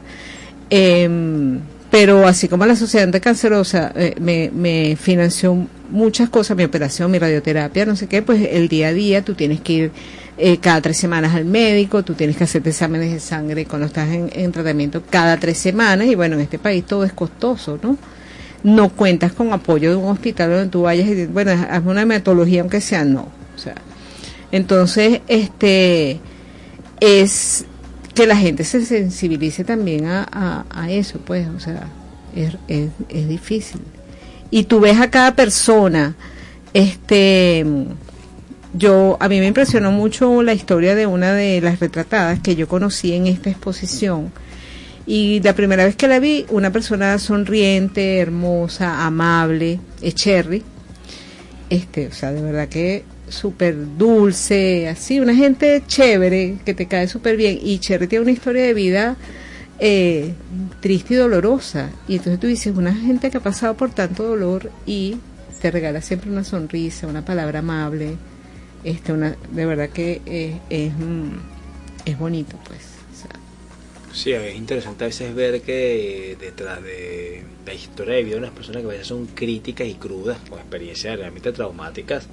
Em, pero así como la Sociedad Anticancerosa eh, me, me financió muchas cosas, mi operación, mi radioterapia, no sé qué, pues el día a día tú tienes que ir eh, cada tres semanas al médico, tú tienes que hacerte exámenes de sangre cuando estás en, en tratamiento cada tres semanas y bueno, en este país todo es costoso, ¿no? No cuentas con apoyo de un hospital donde tú vayas y bueno, hazme una hematología aunque sea, no. O sea, entonces, este, es que la gente se sensibilice también a, eso, pues, o sea, es, es, es difícil. Y tú ves a cada persona, este, yo, a mí me impresionó mucho la historia de una de las retratadas que yo conocí en esta exposición. Y la primera vez que la vi, una persona sonriente, hermosa, amable, es Cherry. Este, o sea, de verdad que súper dulce, así, una gente chévere, que te cae súper bien. Y Cherry tiene una historia de vida eh, triste y dolorosa. Y entonces tú dices, una gente que ha pasado por tanto dolor y te regala siempre una sonrisa, una palabra amable. Este, una, de verdad que es, es, mm, es bonito, pues. Sí, es interesante a veces ver que detrás de la historia de vida de unas personas que a veces son críticas y crudas, con experiencias realmente traumáticas,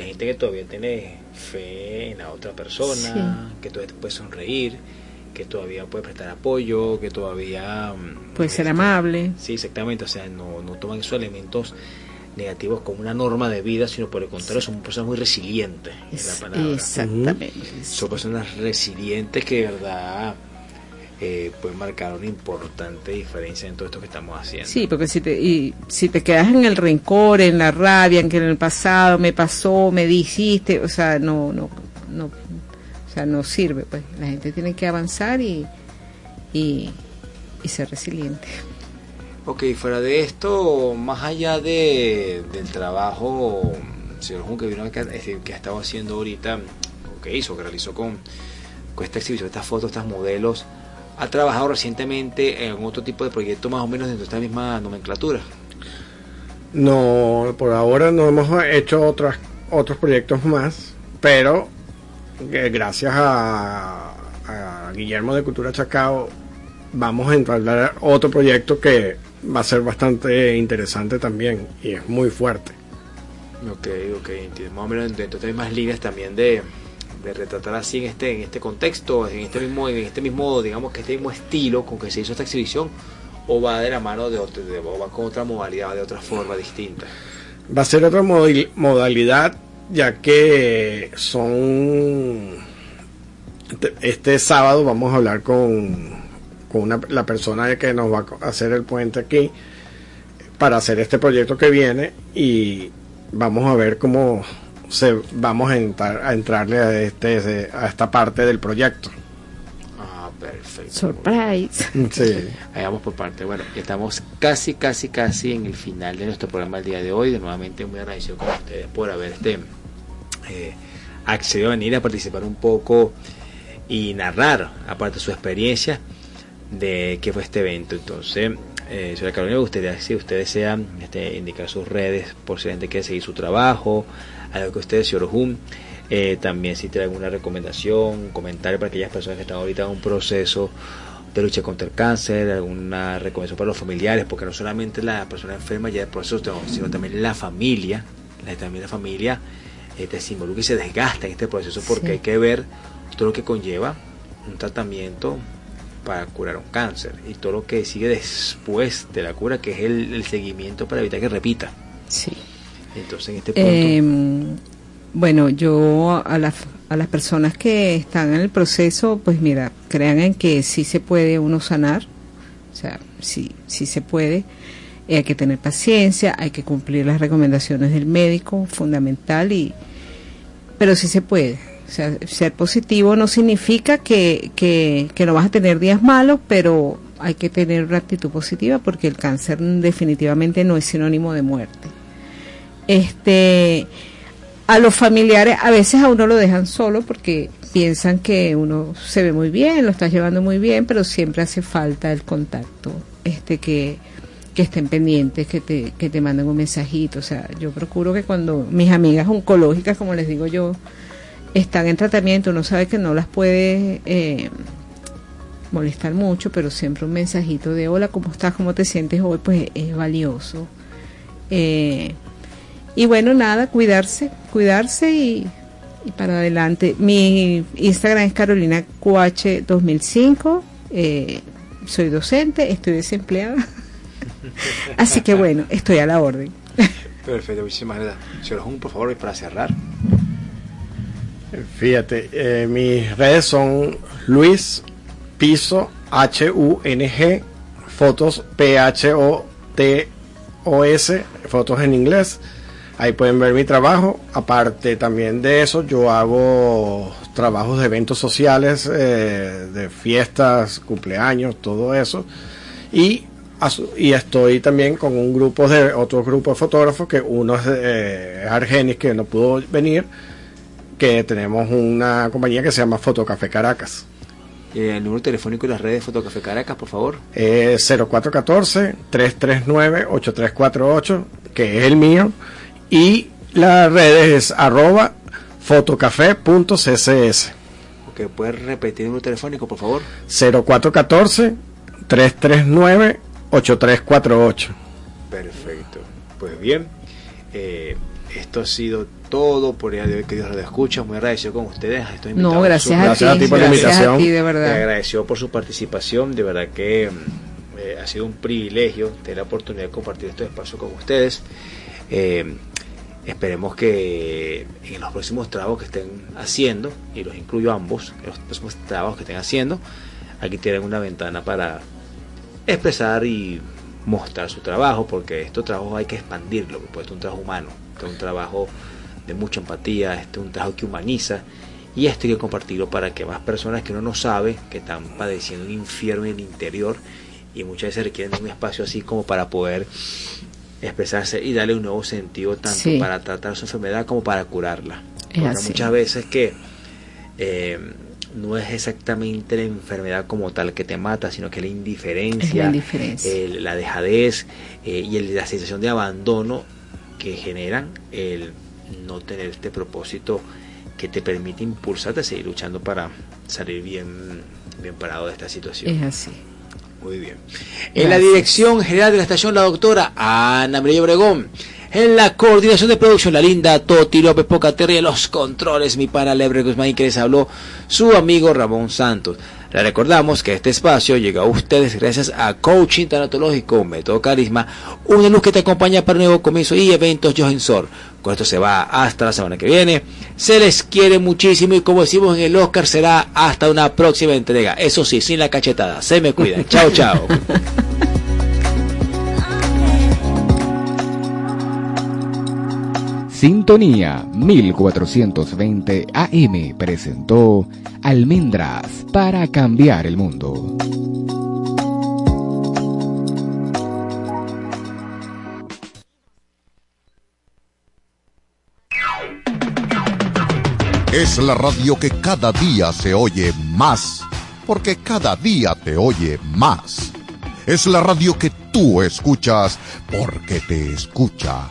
hay gente que todavía tiene fe en la otra persona, que todavía te puede sonreír, que todavía puede prestar apoyo, que todavía... mm, puede ser amable. Sí, exactamente, o sea, no, no toman esos elementos negativos como una norma de vida, sino por el contrario, son personas muy resilientes. es la palabra. exactamente. Son personas resilientes que de verdad eh, pueden marcar una importante diferencia en todo esto que estamos haciendo. Sí, porque si te, y, si te quedas en el rencor, en la rabia, en que en el pasado me pasó, me dijiste, o sea, no, no, no, o sea, no sirve, pues. La gente tiene que avanzar y, y, y ser resiliente. Ok, fuera de esto, más allá de, del trabajo, señor Jun, que vino este, que ha estado haciendo ahorita, o que hizo, que realizó con, con esta exhibición, estas fotos, estos modelos, ha trabajado recientemente en otro tipo de proyecto más o menos dentro de esta misma nomenclatura. No, por ahora no hemos hecho otras, otros proyectos más, pero eh, gracias a, a Guillermo de Cultura Chacao vamos a entablar otro proyecto que va a ser bastante interesante también y es muy fuerte. Ok, ok, entiendo. Más o menos dentro de más líneas también de, de retratar así en este, en este contexto, en este mismo, en este mismo, digamos que este mismo estilo con que se hizo esta exhibición, o va de la mano de otro, de- o va con otra modalidad, de otra forma distinta. Va a ser otra modalidad, ya que son. Este sábado vamos a hablar con, con una- la persona que nos va a hacer el puente aquí para hacer este proyecto que viene y vamos a ver cómo se vamos a, entrar, a entrarle a, este, a esta parte del proyecto. Ah, perfecto. Surprise. Sí. Ahí vamos por parte. Bueno, ya estamos casi, casi, casi en el final de nuestro programa el día de hoy. De nuevamente muy agradecido con ustedes por haber este, eh, accedido a venir a participar un poco y narrar, aparte de su experiencia, de qué fue este evento. Entonces, eh, señora Carolina, me gustaría si ustedes desean este, indicar sus redes por si la gente quiere seguir su trabajo, algo que ustedes, señor Jun, eh, también si tiene alguna recomendación, un comentario para aquellas personas que están ahorita en un proceso de lucha contra el cáncer, alguna recomendación para los familiares, porque no solamente la persona enferma ya el proceso, sino también la familia, la, también la familia este, se involucra y se desgasta en este proceso porque Sí. hay que ver todo lo que conlleva un tratamiento para curar un cáncer y todo lo que sigue después de la cura, que es el, el seguimiento para evitar que repita. Sí. Este Eh, bueno, yo a las, a las personas que están en el proceso, pues mira, crean en que sí se puede uno sanar, o sea, sí, sí se puede. Eh, hay que tener paciencia, hay que cumplir las recomendaciones del médico, fundamental, y pero sí se puede. O sea, ser positivo no significa que, que no vas a tener días malos, pero hay que tener una actitud positiva porque el cáncer definitivamente no es sinónimo de muerte este a los familiares a veces a uno lo dejan solo porque piensan que uno se ve muy bien, lo estás llevando muy bien, pero siempre hace falta el contacto, este que que estén pendientes, que te que te manden un mensajito, o sea, yo procuro que cuando mis amigas oncológicas, como les digo yo, están en tratamiento, uno sabe que no las puede eh, molestar mucho, pero siempre un mensajito de hola, ¿cómo estás? ¿Cómo te sientes hoy? Pues es valioso. Eh, y bueno, nada, cuidarse, cuidarse y, y para adelante. Mi Instagram es Carolina QH 2005. Eh, soy docente, estoy desempleada. Así que bueno, estoy a la orden. perfecto, muchísimas gracias. Señor Jun, por favor, y para cerrar. Fíjate, eh, mis redes son Luis Piso H-U-N-G, fotos P-H-O-T-O-S, fotos en inglés. Ahí pueden ver mi trabajo. Aparte también de eso, yo hago trabajos de eventos sociales, eh, de fiestas, cumpleaños, todo eso. Y, estoy también con un grupo de, otro grupo de fotógrafos, que uno es eh, Argenis, que no pudo venir, que tenemos una compañía que se llama Fotocafé Caracas. Eh, el número telefónico y las redes de Fotocafé Caracas, por favor. Eh, 0414-339-8348, que es el mío. Y las redes es arroba fotocafé.ccs. Ok, ¿puedes repetir el número telefónico, por favor? 0414-339-8348. Perfecto. Pues bien, eh, esto ha sido todo por el día de hoy, queridos escucha Muy agradecido con ustedes. a estos No, gracias, Súper- a Gracias a ti, ti por la gracias a invitación. ti, de verdad. agradeció por su participación. De verdad que mm, eh, ha sido un privilegio tener la oportunidad de compartir estos espacios con ustedes. Eh, esperemos que en los próximos trabajos que estén haciendo, y los incluyo ambos, en los próximos trabajos que estén haciendo, aquí tienen una ventana para expresar y mostrar su trabajo, porque estos trabajos hay que expandirlo, porque es un trabajo humano, esto es un trabajo de mucha empatía, este es un trabajo que humaniza, y esto hay que compartirlo para que más personas que uno no sabe, que están padeciendo un infierno en el interior, y muchas veces requieren un espacio así como para poder expresarse y darle un nuevo sentido tanto Sí. para tratar su enfermedad como para curarla. Porque muchas veces que eh, no es exactamente la enfermedad como tal que te mata, sino que la indiferencia, la indiferencia. el- la dejadez eh, y el- la sensación de abandono que generan el no tener este propósito que te permite impulsarte a seguir luchando para salir bien, bien parado de esta situación. Es así. Muy bien. En la dirección general de la estación, la doctora Ana María Obregón. En la coordinación de producción, la linda Toti López Pocaterri, en los controles, mi pana Lebre Guzmán, que les habló su amigo Ramón Santos. Le recordamos que este espacio llega a ustedes gracias a Coaching Tanatológico Método Carisma, una luz que te acompaña para un nuevo comienzo y eventos Johensor. Con esto se va hasta la semana que viene. Se les quiere muchísimo y como decimos en el Oscar será hasta una próxima entrega. Eso sí, sin la cachetada. Se me cuidan. chao, chao. Sintonía 1420 AM presentó Almendras para cambiar el mundo. Es la radio que cada día se oye más, porque cada día te oye más. Es la radio que tú escuchas porque te escucha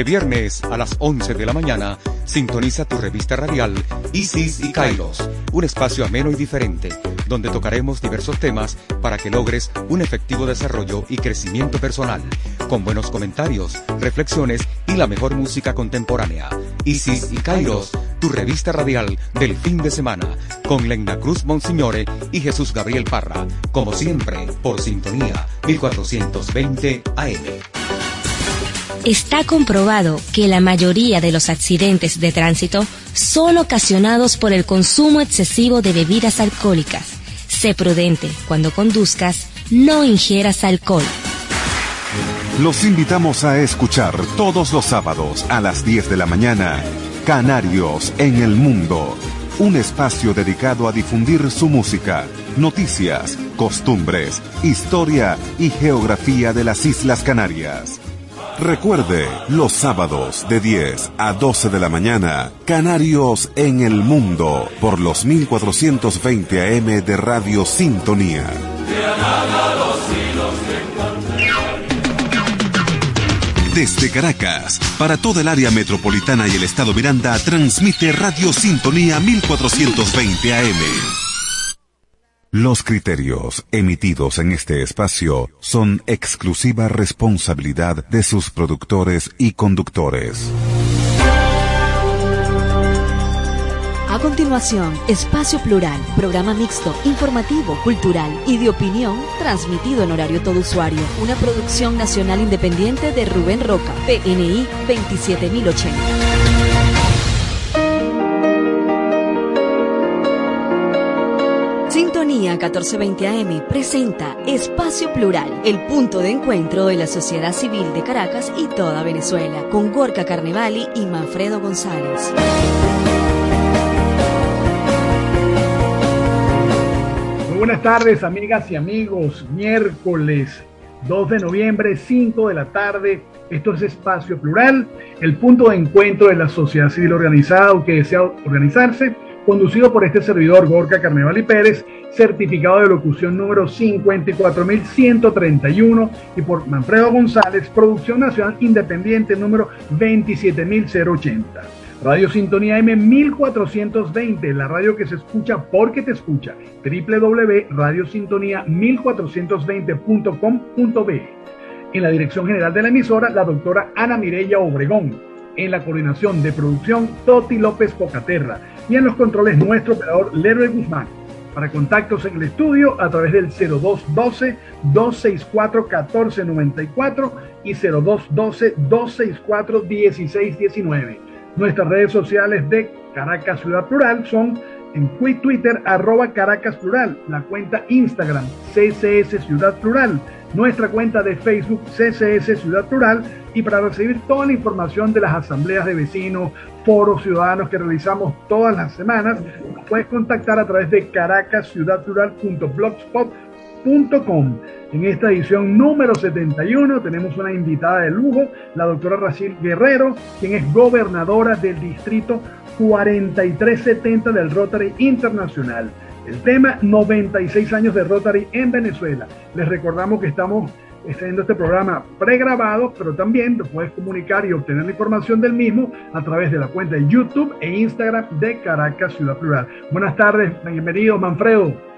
Este viernes a las 11 de la mañana, sintoniza tu revista radial Isis y Kairos, un espacio ameno y diferente, donde tocaremos diversos temas para que logres un efectivo desarrollo y crecimiento personal, con buenos comentarios, reflexiones y la mejor música contemporánea. Isis y Kairos, tu revista radial del fin de semana, con Lena Cruz Monsignore y Jesús Gabriel Parra, como siempre, por sintonía 1420 AM. Está comprobado que la mayoría de los accidentes de tránsito son ocasionados por el consumo excesivo de bebidas alcohólicas. Sé prudente cuando conduzcas, no ingieras alcohol. Los invitamos a escuchar todos los sábados a las 10 de la mañana Canarios en el Mundo, un espacio dedicado a difundir su música, noticias, costumbres, historia y geografía de las Islas Canarias. Recuerde, los sábados de 10 a 12 de la mañana, Canarios en el Mundo, por los 1420 AM de Radio Sintonía. Desde Caracas, para toda el área metropolitana y el estado Miranda, transmite Radio Sintonía 1420 AM. Los criterios emitidos en este espacio son exclusiva responsabilidad de sus productores y conductores. A continuación, Espacio Plural, programa mixto, informativo, cultural y de opinión, transmitido en horario todo usuario. Una producción nacional independiente de Rubén Roca, PNI 27080. 1420 AM presenta Espacio Plural, el punto de encuentro de la sociedad civil de Caracas y toda Venezuela, con Gorka Carnevali y Manfredo González. Muy buenas tardes, amigas y amigos. Miércoles 2 de noviembre, 5 de la tarde. Esto es Espacio Plural, el punto de encuentro de la sociedad civil organizada o que desea organizarse conducido por este servidor Gorka Carnevali Pérez, certificado de locución número 54131 y por Manfredo González, producción nacional independiente número 27080. Radio Sintonía M 1420, la radio que se escucha porque te escucha. www.radiosintonía1420.com.be. En la dirección general de la emisora, la doctora Ana Mireya Obregón. En la coordinación de producción, Toti López Pocaterra y en los controles nuestro operador Leroy Guzmán. Para contactos en el estudio a través del 0212-264-1494 y 0212-264-1619. Nuestras redes sociales de Caracas Ciudad Plural son en Twitter arroba Caracas Plural, la cuenta Instagram CCS Ciudad Plural, nuestra cuenta de Facebook CCS Ciudad Plural y para recibir toda la información de las asambleas de vecinos, foros ciudadanos que realizamos todas las semanas, puedes contactar a través de caracasciudadplural.blogspot radiorotary.com. En esta edición número 71 tenemos una invitada de lujo, la doctora Racil Guerrero, quien es gobernadora del distrito 4370 del Rotary Internacional. El tema 96 años de Rotary en Venezuela. Les recordamos que estamos haciendo este programa pregrabado, pero también lo puedes comunicar y obtener la información del mismo a través de la cuenta de YouTube e Instagram de Caracas Ciudad Plural. Buenas tardes, bienvenido Manfredo.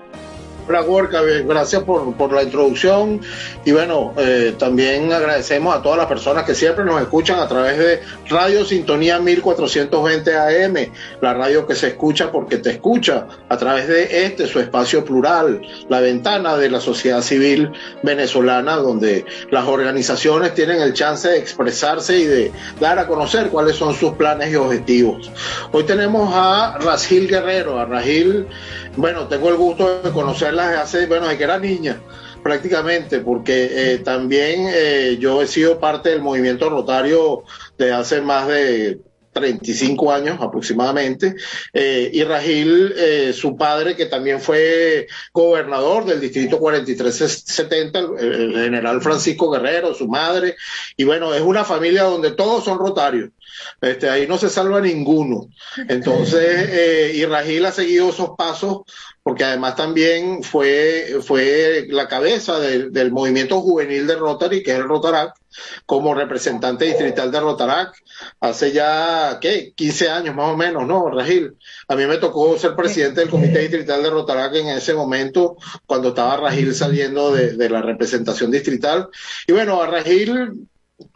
Hola Gorka, gracias por, por, la introducción y bueno, eh, también agradecemos a todas las personas que siempre nos escuchan a través de Radio Sintonía 1420 AM, la radio que se escucha porque te escucha a través de este, su espacio plural, la ventana de la sociedad civil venezolana donde las organizaciones tienen el chance de expresarse y de dar a conocer cuáles son sus planes y objetivos. Hoy tenemos a Rajil Guerrero, a Rajil bueno, tengo el gusto de conocerla desde hace, bueno, desde que era niña prácticamente, porque eh, también eh, yo he sido parte del movimiento rotario de hace más de 35 años aproximadamente, eh, y Rajil, su padre, que también fue gobernador del distrito 4370, el, general Francisco Guerrero, su madre, y bueno, es una familia donde todos son rotarios. Este, ahí no se salva ninguno. Entonces, eh, y Rajil ha seguido esos pasos porque además también fue, fue la cabeza del movimiento juvenil de Rotary, que es el Rotarac, como representante distrital de Rotarac, hace ya, ¿qué? 15 años más o menos, ¿no, Rajil? A mí me tocó ser presidente del comité distrital de Rotarac en ese momento, cuando estaba Rajil saliendo de, de la representación distrital. Y bueno, a Rajil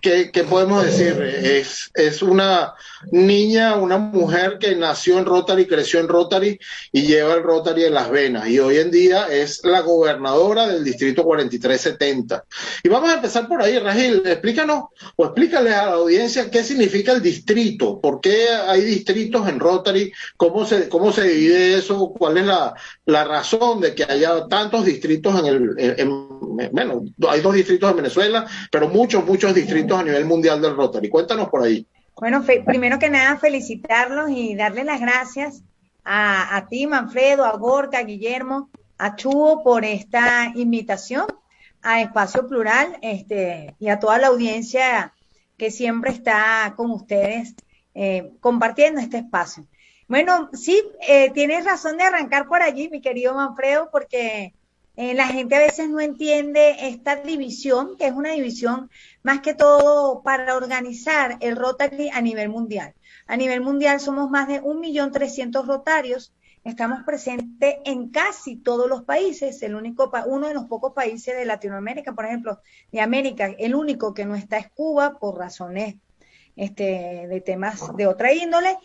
¿Qué, podemos decir? Es, es una niña, una mujer que nació en Rotary, creció en Rotary y lleva el Rotary en las venas. Y hoy en día es la gobernadora del distrito 4370. Y vamos a empezar por ahí, Rajil. Explícanos o explícale a la audiencia qué significa el distrito, por qué hay distritos en Rotary, cómo se, cómo se divide eso, cuál es la, la razón de que haya tantos distritos en el. bueno, hay dos distritos en Venezuela, pero muchos, muchos distritos a nivel mundial del Rotary. Cuéntanos por ahí. Bueno, primero que nada, felicitarlos y darle las gracias a, ti, Manfredo, a Gorka, a Guillermo, a Chuo por esta invitación a Espacio Plural este, y a toda la audiencia que siempre está con ustedes eh, compartiendo este espacio. Bueno, sí, eh, tienes razón de arrancar por allí, mi querido Manfredo, porque eh, la gente a veces no entiende esta división, que es una división más que todo para organizar el Rotary a nivel mundial. A nivel mundial somos más de 1.300.000 rotarios. Estamos presentes en casi todos los países. El único, uno de los pocos países de Latinoamérica, por ejemplo, de América, el único que no está es Cuba por razones este, de temas de otra índole.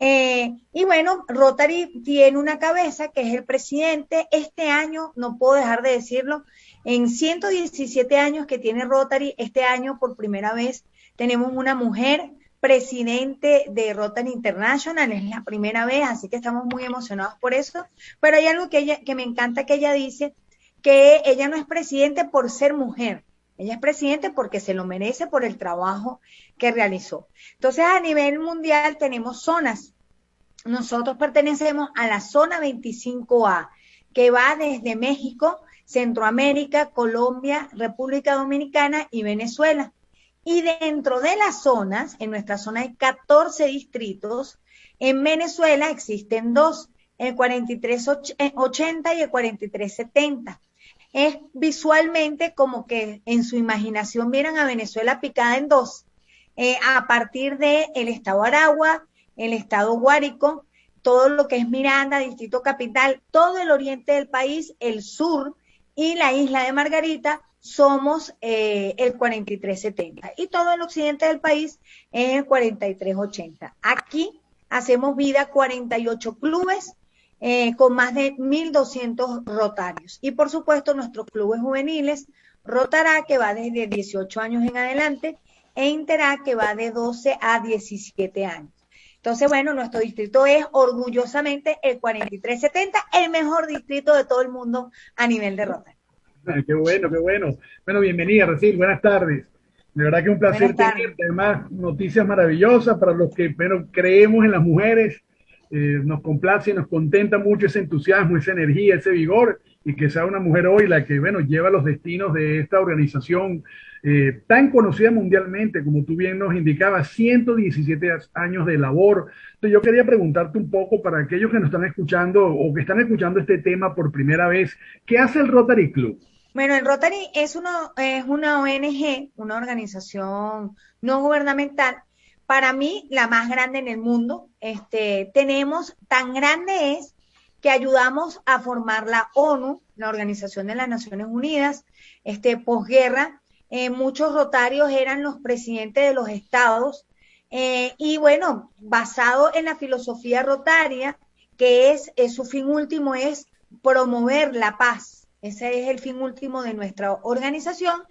Eh, y bueno, Rotary tiene una cabeza que es el presidente. Este año, no puedo dejar de decirlo, en 117 años que tiene Rotary, este año por primera vez tenemos una mujer presidente de Rotary International, es la primera vez, así que estamos muy emocionados por eso. Pero hay algo que, ella, que me encanta que ella dice, que ella no es presidente por ser mujer, ella es presidente porque se lo merece por el trabajo que realizó. Entonces, a nivel mundial tenemos zonas. Nosotros pertenecemos a la zona 25A, que va desde México, Centroamérica, Colombia, República Dominicana y Venezuela. Y dentro de las zonas, en nuestra zona hay 14 distritos. En Venezuela existen dos, el 4380 y el 4370 es visualmente como que en su imaginación vieran a Venezuela picada en dos, eh, a partir de el estado Aragua, el estado Guárico, todo lo que es Miranda, Distrito Capital, todo el oriente del país, el sur y la isla de Margarita somos eh, el 4370 y todo el occidente del país es el 4380. Aquí hacemos vida 48 clubes eh, con más de 1.200 rotarios. Y por supuesto nuestros clubes juveniles, Rotará, que va desde 18 años en adelante, e Interá, que va de 12 a 17 años. Entonces, bueno, nuestro distrito es orgullosamente el 4370, el mejor distrito de todo el mundo a nivel de Rotary. Qué bueno, qué bueno. Bueno, bienvenida, Racil, buenas tardes. De verdad que un placer tenerte. Además, noticias maravillosas para los que pero creemos en las mujeres eh, nos complace y nos contenta mucho ese entusiasmo, esa energía, ese vigor y que sea una mujer hoy la que, bueno, lleva los destinos de esta organización eh, tan conocida mundialmente, como tú bien nos indicabas, 117 años de labor. Entonces yo quería preguntarte un poco para aquellos que nos están escuchando o que están escuchando este tema por primera vez, ¿qué hace el Rotary Club? Bueno, el Rotary es es una ONG, una organización no gubernamental, para mí la más grande en el mundo. Este, tenemos, tan grande es que ayudamos a formar la ONU, la Organización de las Naciones Unidas, este, posguerra, eh, muchos rotarios eran los presidentes de los estados eh, y bueno, basado en la filosofía rotaria, que es, su fin último es promover la paz. Ese es el fin último de nuestra organización.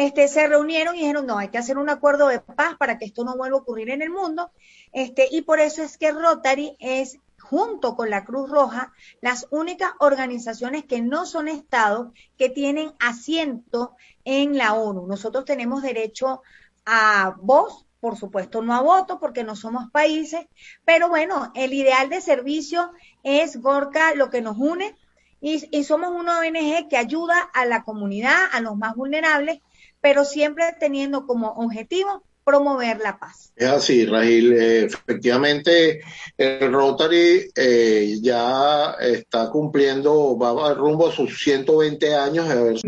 Este, se reunieron y dijeron, no, hay que hacer un acuerdo de paz para que esto no vuelva a ocurrir en el mundo. Este, y por eso es que Rotary es junto con la Cruz Roja, las únicas organizaciones que no son Estado que tienen asiento en la ONU. Nosotros tenemos derecho a voz, por supuesto no a voto porque no somos países, pero bueno, el ideal de servicio es Gorka lo que nos une y, y somos una ONG que ayuda a la comunidad, a los más vulnerables, pero siempre teniendo como objetivo promover la paz. Es así, Rahil. Eh, efectivamente, el Rotary eh, ya está cumpliendo, va rumbo a sus 120 años.